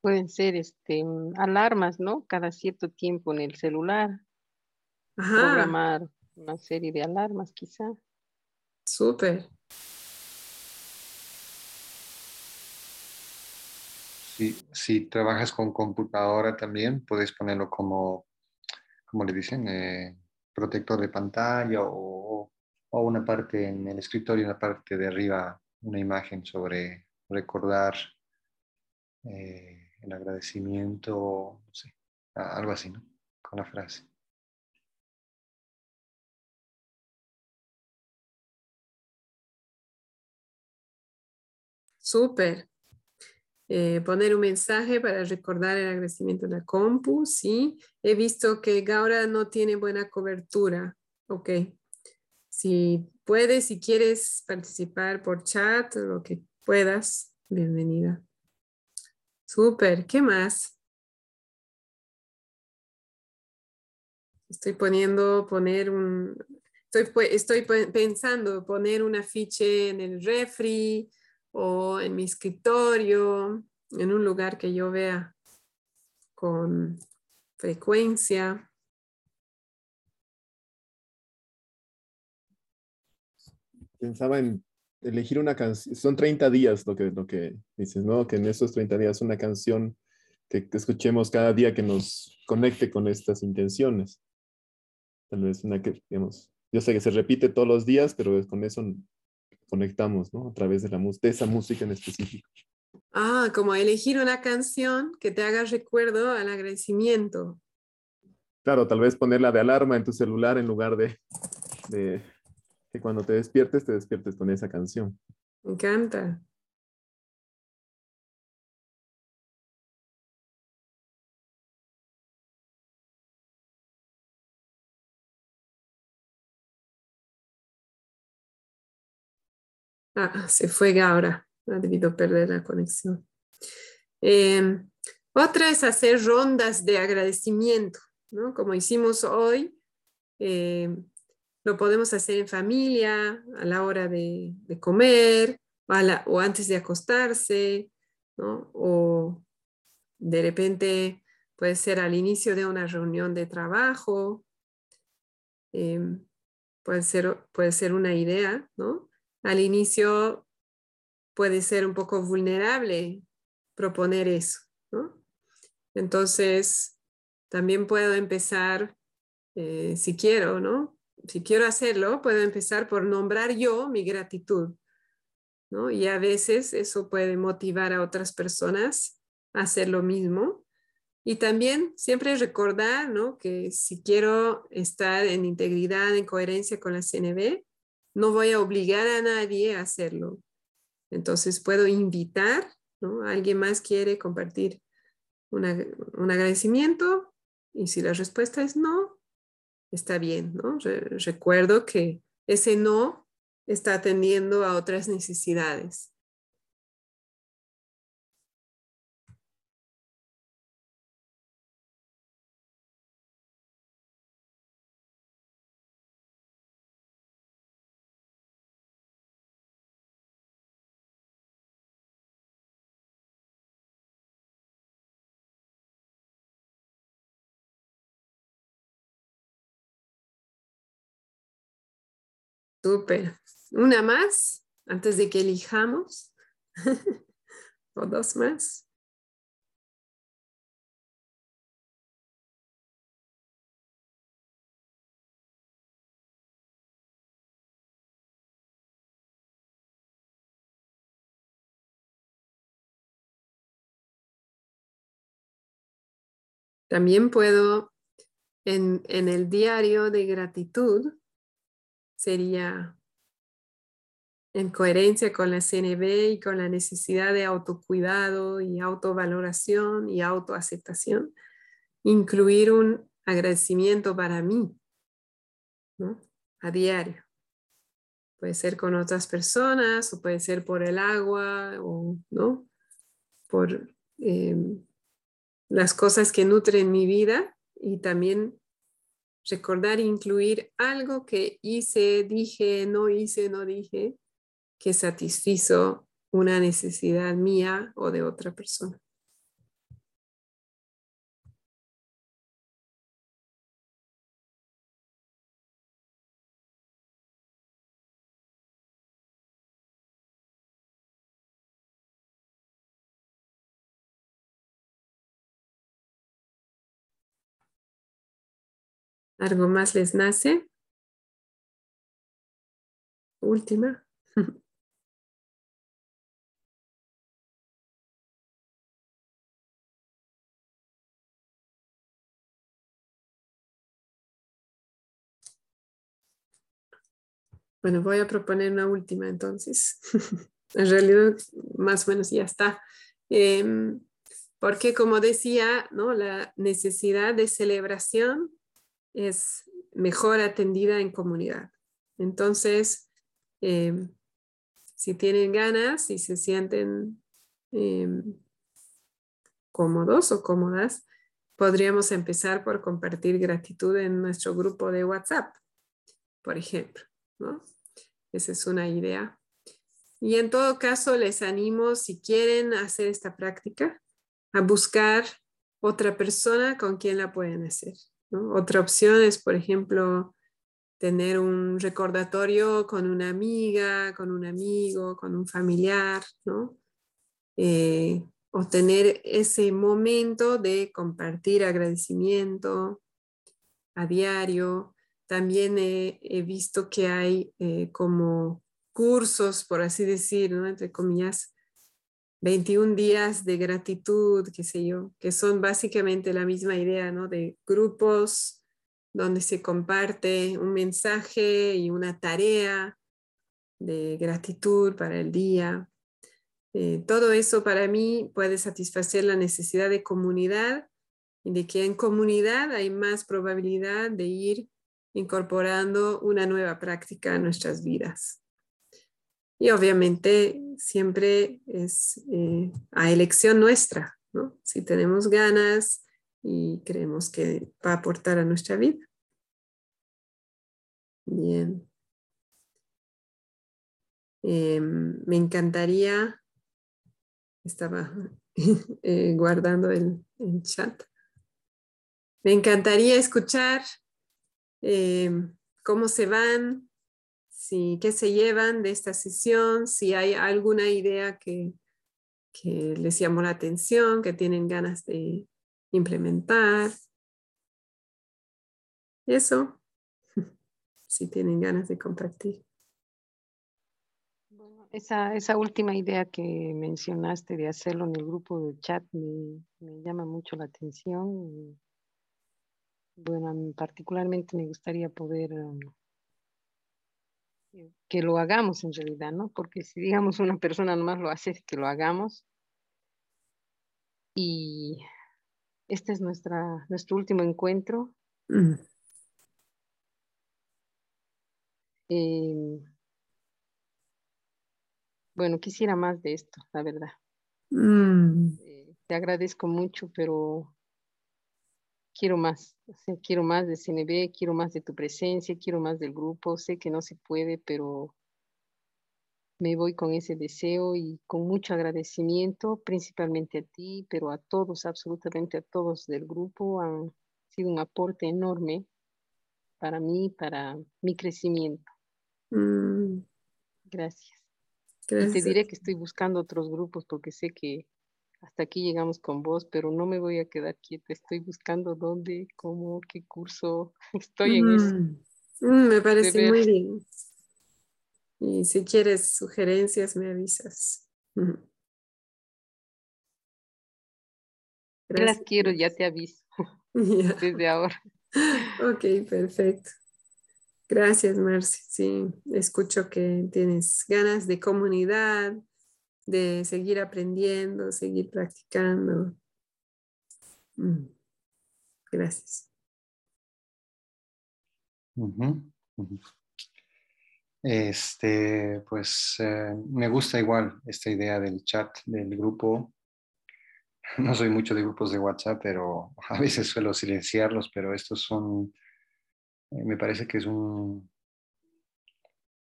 Pueden ser este, alarmas, ¿no? Cada cierto tiempo en el celular programar una serie de alarmas quizá. Súper. Si, trabajas con computadora también, puedes ponerlo como, como le dicen, eh, protector de pantalla o, o, una parte en el escritorio, una parte de arriba, una imagen sobre recordar eh, el agradecimiento, no sé, algo así, ¿no? Con la frase. Súper. Eh, poner un mensaje para recordar el agradecimiento de la compu, sí. He visto que Gaura no tiene buena cobertura. Ok. Si puedes, si quieres participar por chat, lo que puedas, bienvenida. Súper. ¿Qué más? Estoy poniendo, poner un, estoy, estoy pensando poner un afiche en el refri, o en mi escritorio, en un lugar que yo vea con frecuencia. Pensaba en elegir una canción, son 30 días lo que, lo que dices, ¿no? Que en esos 30 días una canción que, escuchemos cada día que nos conecte con estas intenciones. Tal vez una que, digamos, yo sé que se repite todos los días, pero con eso conectamos, ¿no? A través de, la, de esa música en específico. Ah, como elegir una canción que te haga recuerdo al agradecimiento. Claro, tal vez ponerla de alarma en tu celular en lugar de, de que cuando te despiertes, te despiertes con esa canción. Me encanta. Ah, se fue ahora. Ha debido perder la conexión. Em, otra es hacer rondas de agradecimiento, ¿no? Como hicimos hoy. Em, lo podemos hacer en familia, a la hora de, comer, o, antes de acostarse, ¿no? O de repente puede ser al inicio de una reunión de trabajo. Em, puede, ser, puede ser una idea, ¿no? Al inicio puede ser un poco vulnerable proponer eso, ¿no? Entonces, también puedo empezar, eh, si quiero, ¿no? Si quiero hacerlo, puedo empezar por nombrar yo mi gratitud, ¿no? Y a veces eso puede motivar a otras personas a hacer lo mismo. Y también siempre recordar, ¿no? Que si quiero estar en integridad, en coherencia con la CNB, no voy a obligar a nadie a hacerlo. Entonces puedo invitar, ¿no? Alguien más quiere compartir un agradecimiento y si la respuesta es no, está bien, ¿no? recuerdo que ese no está atendiendo a otras necesidades. Súper. Una más antes de que elijamos. <laughs> o dos más. También puedo en, en el diario de gratitud sería en coherencia con la CNB y con la necesidad de autocuidado y autovaloración y autoaceptación, incluir un agradecimiento para mí a diario. Puede ser con otras personas o puede ser por el agua o ¿no? por em, las cosas que nutren mi vida y también recordar incluir algo que hice, dije, no hice, no dije, que satisfizo una necesidad mía o de otra persona. ¿Algo más les nace? Última. <laughs> Bueno, voy a proponer una última entonces. <laughs> en realidad, más o menos ya está. Em, porque como decía, ¿no? la necesidad de celebración es mejor atendida en comunidad. Entonces, em, si tienen ganas y se sienten em, cómodos o cómodas, podríamos empezar por compartir gratitud en nuestro grupo de WhatsApp, por ejemplo. Esa es una idea. Y en todo caso, les animo, si quieren hacer esta práctica, a buscar otra persona con quien la pueden hacer. Otra opción es, por ejemplo, tener un recordatorio con una amiga, con un amigo, con un familiar, ¿no? Eh, o tener ese momento de compartir agradecimiento a diario. También he, visto que hay eh, como cursos, por así decir, entre comillas, 21 días de gratitud, qué sé yo, que son básicamente la misma idea, ¿no? De grupos donde se comparte un mensaje y una tarea de gratitud para el día. Eh, todo eso para mí puede satisfacer la necesidad de comunidad y de que en comunidad hay más probabilidad de ir incorporando una nueva práctica a nuestras vidas. Y obviamente siempre es eh, a elección nuestra, ¿no? Si tenemos ganas y creemos que va a aportar a nuestra vida. Bien. Em, me encantaría estaba <laughs> eh, guardando el, chat. Me encantaría escuchar eh, cómo se van, si, qué se llevan de esta sesión, si hay alguna idea que, que les llamó la atención, que tienen ganas de implementar. Eso, <laughs> si tienen ganas de compartir. Esa, esa última idea que mencionaste de hacerlo en el grupo de chat me, llama mucho la atención. bueno, particularmente me gustaría poder um, que lo hagamos en realidad, ¿no? Porque si digamos una persona nomás lo hace, que lo hagamos. Y este es nuestra, nuestro último encuentro. Mm. Eh, bueno, quisiera más de esto, la verdad. Mm. Eh, te agradezco mucho, pero quiero más. quiero más de CNB, quiero más de tu presencia, quiero más del grupo. Sé que no se puede, pero me voy con ese deseo y con mucho agradecimiento, principalmente a ti, pero a todos, absolutamente a todos del grupo. Han sido un aporte enorme para mí, para mi crecimiento. Mm. Gracias te diré que estoy buscando otros grupos porque sé que hasta aquí llegamos con vos, pero no me voy a quedar quieta. Estoy buscando dónde, cómo, qué curso. <laughs> Estoy en eso. Mm, mm, me parece muy bien. Y si quieres sugerencias, me avisas. Las quiero, ya te aviso. <laughs> <laughs> Desde ahora. Ok, perfecto. Gracias, Marci. Sí, escucho que tienes ganas de comunidad, de seguir aprendiendo, seguir practicando. Mm. Gracias. Este, pues eh, me gusta igual esta idea del chat del grupo. <laughs> No soy mucho de grupos de WhatsApp, pero <laughs> a veces suelo silenciarlos, pero estos son eh, me parece que es un...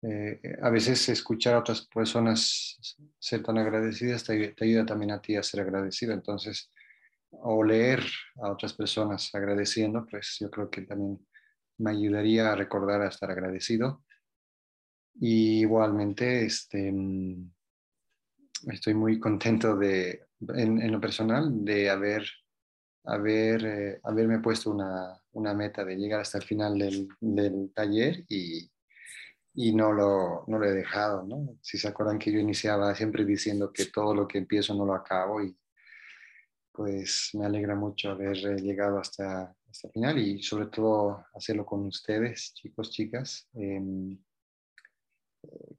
Eh, a veces escuchar a otras personas ser tan agradecidas te, ayuda también a ti a ser agradecido. Entonces, o leer a otras personas agradeciendo, pues yo creo que también me ayudaría a recordar a estar agradecido. Y igualmente, este, mm, estoy muy contento de, en, lo personal de haber, haber eh, haberme puesto una, una meta de llegar hasta el final del, del taller y, y, no, lo, no lo he dejado, ¿no? Si se acuerdan que yo iniciaba siempre diciendo que todo lo que empiezo no lo acabo y pues me alegra mucho haber eh, llegado hasta, hasta el final y sobre todo hacerlo con ustedes, chicos, chicas. Em, eh,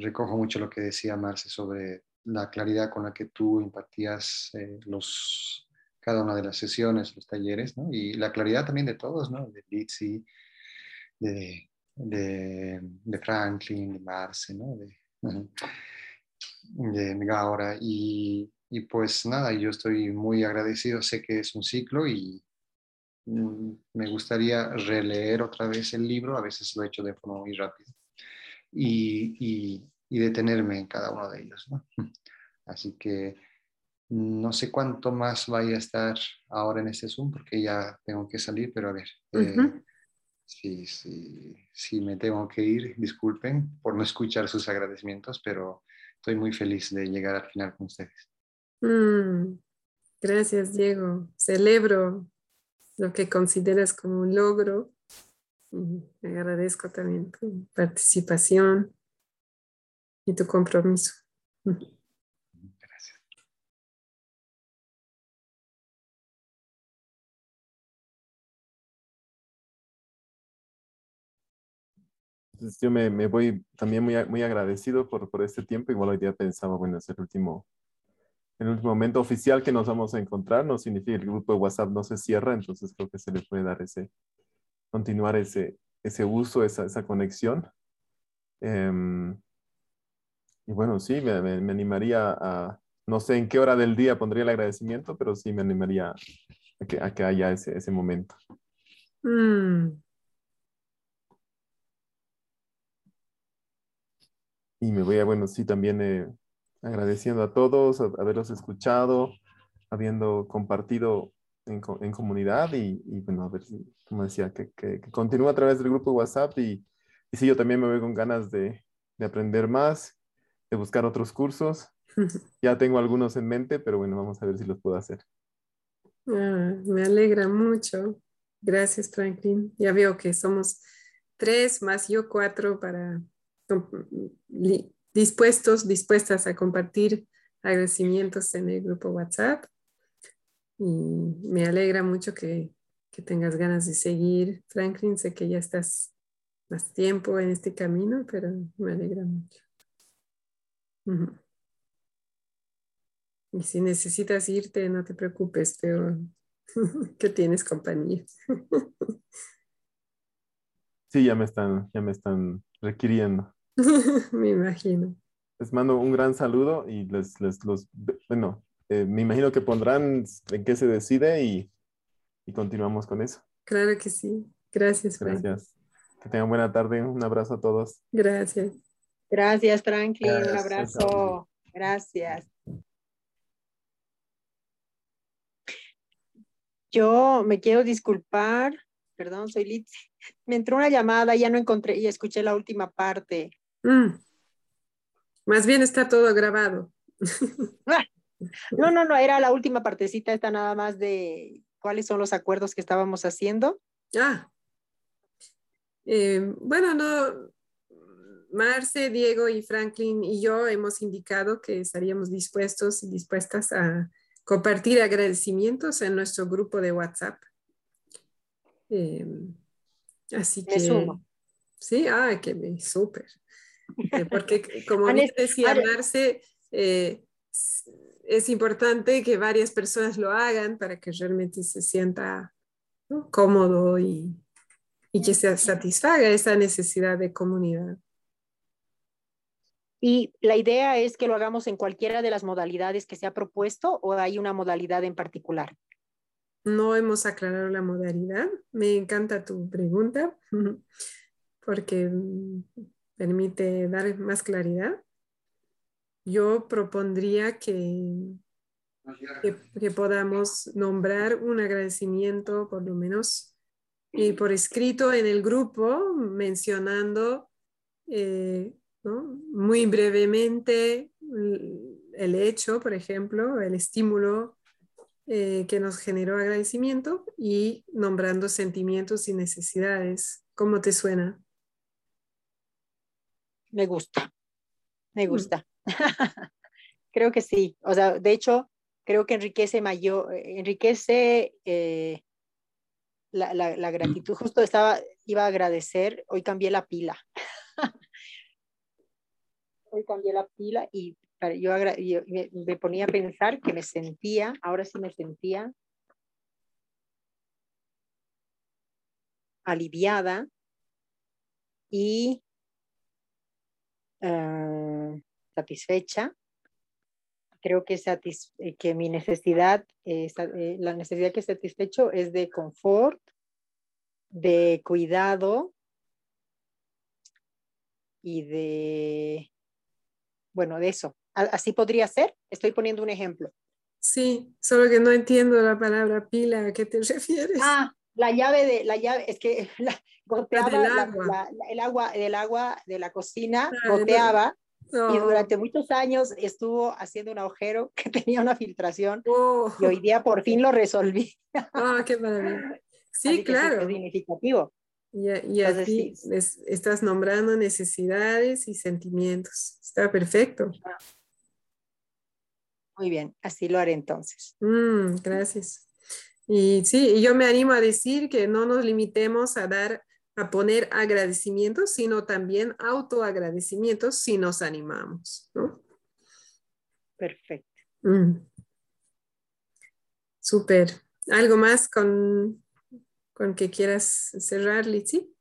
recojo mucho lo que decía Marce sobre la claridad con la que tú impartías eh, los, cada una de las sesiones, los talleres, ¿no? Y la claridad también de todos, ¿no? De Litsi, de, de, de, Franklin, de Marce, ¿no? De, de Gaura. Y, y, pues nada, yo estoy muy agradecido, sé que es un ciclo y mm, me gustaría releer otra vez el libro, a veces lo he hecho de forma muy rápida, y, y, y detenerme en cada uno de ellos, ¿no? <laughs> Así que no sé cuánto más vaya a estar ahora en este Zoom porque ya tengo que salir, pero a ver, eh, si, me tengo que ir, disculpen por no escuchar sus agradecimientos, pero estoy muy feliz de llegar al final con ustedes. Mm, gracias, Diego. Celebro lo que consideras como un logro. Y agradezco también tu participación y tu compromiso. <laughs> yo me, voy también muy, muy agradecido por, por este tiempo. Igual hoy día pensaba, bueno, es el último, el último momento oficial que nos vamos a encontrar. No significa que el grupo de WhatsApp no se cierra, entonces creo que se le puede dar ese, continuar ese, ese uso, esa, esa conexión. Em, y bueno, sí, me, me, animaría a, no sé en qué hora del día pondría el agradecimiento, pero sí me animaría a que, a que haya ese, ese momento. Mm. Y me voy a, bueno, sí, también eh, agradeciendo a todos, haberlos escuchado, habiendo compartido en, en comunidad y, y, bueno, a ver como decía, que, que, que continúe a través del grupo de WhatsApp y, y sí, yo también me voy con ganas de, de aprender más, de buscar otros cursos. <laughs> Ya tengo algunos en mente, pero bueno, vamos a ver si los puedo hacer. Ah, me alegra mucho. Gracias, Franklin. Ya veo que somos tres más yo cuatro para dispuestos, dispuestas a compartir agradecimientos en el grupo WhatsApp. Y me alegra mucho que, que tengas ganas de seguir, Franklin. Sé que ya estás más tiempo en este camino, pero me alegra mucho. Y si necesitas irte, no te preocupes, pero <laughs> que tienes compañía. <laughs> sí, ya me están, ya me están requiriendo. <laughs> me imagino. Les mando un gran saludo y les, les los, bueno, eh, me imagino que pondrán en qué se decide y, y continuamos con eso. Claro que sí. Gracias, Gracias. Que tengan buena tarde. Un abrazo a todos. Gracias. Gracias, Franklin. Un abrazo. Gracias. Yo me quiero disculpar. Perdón, soy Liz. Me entró una llamada, ya no encontré y escuché la última parte. Mm. Más bien está todo grabado. no, no, no, era la última partecita, esta nada más de cuáles son los acuerdos que estábamos haciendo. Ah. Eh, bueno, no, Marce, Diego y Franklin y yo hemos indicado que estaríamos dispuestos y dispuestas a compartir agradecimientos en nuestro grupo de WhatsApp. Eh, así que... Sí, ah, que me súper. Eh, <laughs> porque como decía Marce, eh, es importante que varias personas lo hagan para que realmente se sienta cómodo y, y que se satisfaga esa necesidad de comunidad. Y la idea es que lo hagamos en cualquiera de las modalidades que se ha propuesto o hay una modalidad en particular. No hemos aclarado la modalidad. Me encanta tu pregunta <laughs> porque permite dar más claridad. Yo propondría que, que, podamos nombrar un agradecimiento, por lo menos y por escrito en el grupo, mencionando eh, muy brevemente el hecho, por ejemplo, el estímulo eh, que nos generó agradecimiento y nombrando sentimientos y necesidades. ¿Cómo te suena? Me gusta, me mm. gusta. <laughs> creo que sí. O sea, de hecho, creo que enriquece mayor, enriquece eh, la, la, gratitud. Justo estaba, iba a agradecer, hoy cambié la pila. <laughs> hoy cambié la pila y yo, me, ponía a pensar que me sentía, ahora sí me sentía aliviada y ah, satisfecha. Creo que, eh, que mi necesidad, eh, eh, la necesidad que satisfecho es de confort, de cuidado y de bueno, de eso. Así podría ser. Estoy poniendo un ejemplo. Sí, solo que no entiendo la palabra pila. ¿A qué te <laughs> refieres? Ah, la llave de la llave, es que <laughs> la, goteaba el agua del agua de la cocina, goteaba Y durante muchos años estuvo haciendo un agujero <laughs> que tenía una filtración oh. y hoy día por fin lo resolví. Ah, qué maravilla. Sí, claro. Es significativo. Y, y así estás nombrando necesidades y sentimientos. Está perfecto. Ah. Muy bien, así lo haré entonces. Mm, gracias. Y sí, yo me animo a decir que no nos limitemos a dar, a poner agradecimientos, sino también autoagradecimientos si nos animamos, ¿no? Perfecto. Mm. Súper. ¿Algo más con, con que quieras cerrar, Litsi?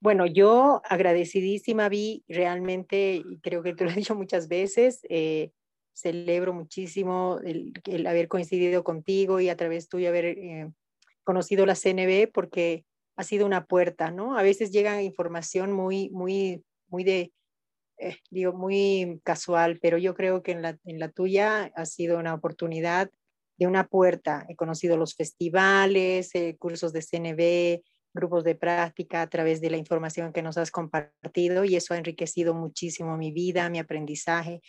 Bueno, yo agradecidísima vi realmente, y creo que te lo he dicho muchas veces, eh, celebro muchísimo el, haber coincidido contigo y a través tuyo haber eh, conocido la CNB porque ha sido una puerta, ¿no? A veces llega información muy, muy, muy de, eh, digo, muy casual, pero yo creo que en la, en la tuya ha sido una oportunidad de una puerta. He conocido los festivales, eh, cursos de CNB, grupos de práctica a través de la información que nos has compartido y eso ha enriquecido muchísimo mi vida, mi aprendizaje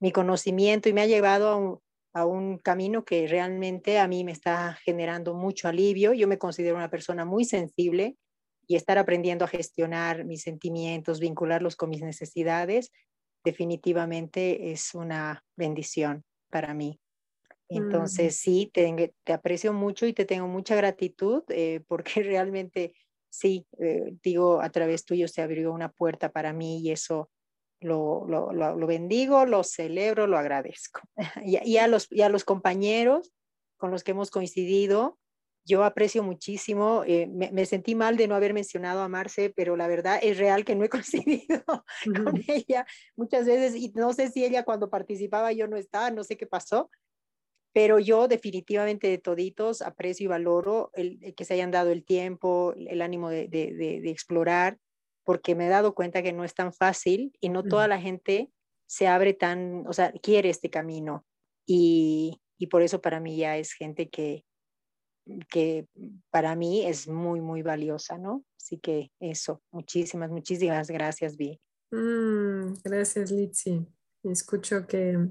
mi conocimiento y me ha llevado a un, camino que realmente a mí me está generando mucho alivio. Yo me considero una persona muy sensible y estar aprendiendo a gestionar mis sentimientos, vincularlos con mis necesidades, definitivamente es una bendición para mí. Mm. Entonces, sí, te, te, aprecio mucho y te tengo mucha gratitud eh, porque <laughs> realmente, sí, eh, digo, a través tuyo se abrió una puerta para mí y eso lo, lo, lo, bendigo, lo celebro, lo agradezco. <laughs> y, a los, y a los compañeros con los que hemos coincidido, yo aprecio muchísimo, eh, me, sentí mal de no haber mencionado a Marce, pero la verdad es real que no he <laughs> coincidido con ella muchas veces y no sé si ella cuando participaba yo no estaba, no sé qué pasó, pero yo definitivamente de toditos aprecio y valoro el, que se hayan dado el tiempo, el ánimo de, de, de explorar porque me he dado cuenta que no es tan fácil y no toda la gente se abre tan, o sea, quiere este camino. Y, y por eso para mí ya es gente que, que para mí es muy, muy valiosa, ¿no? Así que eso, muchísimas, muchísimas gracias, Vi. Mm, gracias, Litsi. Escucho que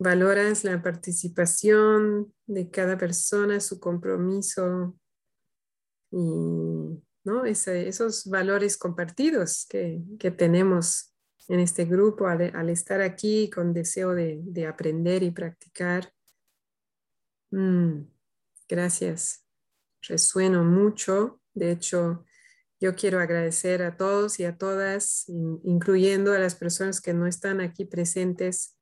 valoras la participación de cada persona, su compromiso y esos valores compartidos que, tenemos en este grupo al, estar aquí con deseo de, aprender y practicar. Mm, gracias. Resueno mucho. De hecho, yo quiero agradecer a todos y a todas, incluyendo a las personas que no están aquí presentes,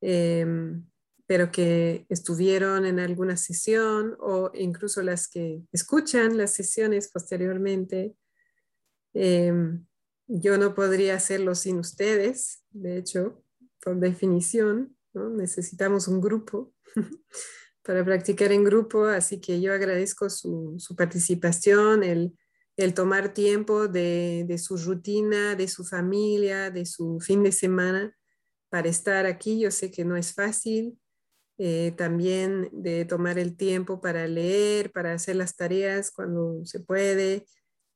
em, pero que estuvieron en alguna sesión o incluso las que escuchan las sesiones posteriormente. Em, yo no podría hacerlo sin ustedes, de hecho, por definición, necesitamos un grupo <laughs> para practicar en grupo, así que yo agradezco su, participación, el, tomar tiempo de, de su rutina, de su familia, de su fin de semana para estar aquí. Yo sé que no es fácil, eh, también de tomar el tiempo para leer, para hacer las tareas cuando se puede.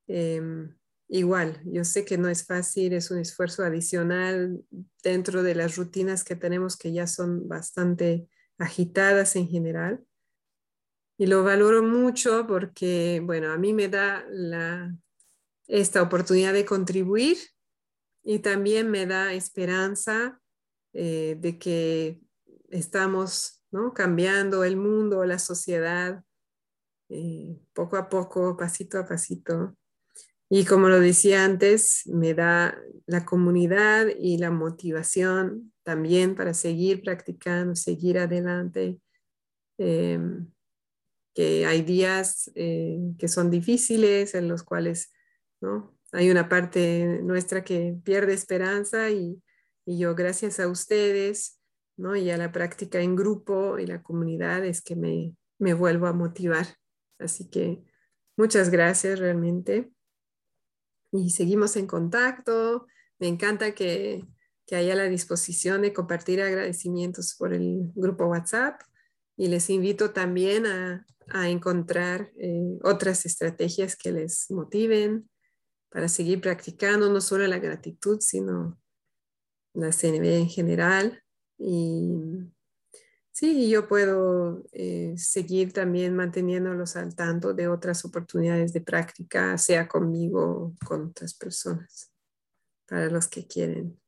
Em, igual, yo sé que no es fácil, es un esfuerzo adicional dentro de las rutinas que tenemos que ya son bastante agitadas en general. Y lo valoro mucho porque, bueno, a mí me da esta oportunidad de contribuir y también me da esperanza eh, de que estamos ¿no? cambiando el mundo, la sociedad, eh, poco a poco, pasito a pasito. Y como lo decía antes, me da la comunidad y la motivación también para seguir practicando, seguir adelante. Em, que hay días eh, que son difíciles en los cuales hay una parte nuestra que pierde esperanza y yo gracias a ustedes ¿no? Y a la práctica en grupo y la comunidad es que me, me vuelvo a motivar. Así que muchas gracias realmente. Y seguimos en contacto. Me encanta que, que haya la disposición de compartir agradecimientos por el grupo WhatsApp. Y les invito también a, a encontrar eh, otras estrategias que les motiven para seguir practicando no solo la gratitud, sino la CNB en general. Y sí, yo puedo eh, seguir también manteniéndolos al tanto de otras oportunidades de práctica, sea conmigo o con otras personas, para los que quieren.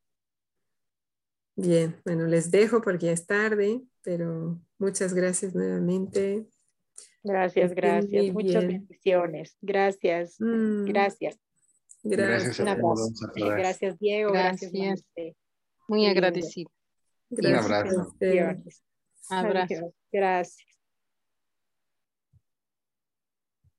Bien, bueno, les dejo porque ya es pero muchas gracias nuevamente. Gracias, gracias. Muchas bendiciones. Gracias, mm. gracias. Gracias. Gracias, Diego. Gracias. Muy agradecido. Un abrazo. Abrazo. Gracias.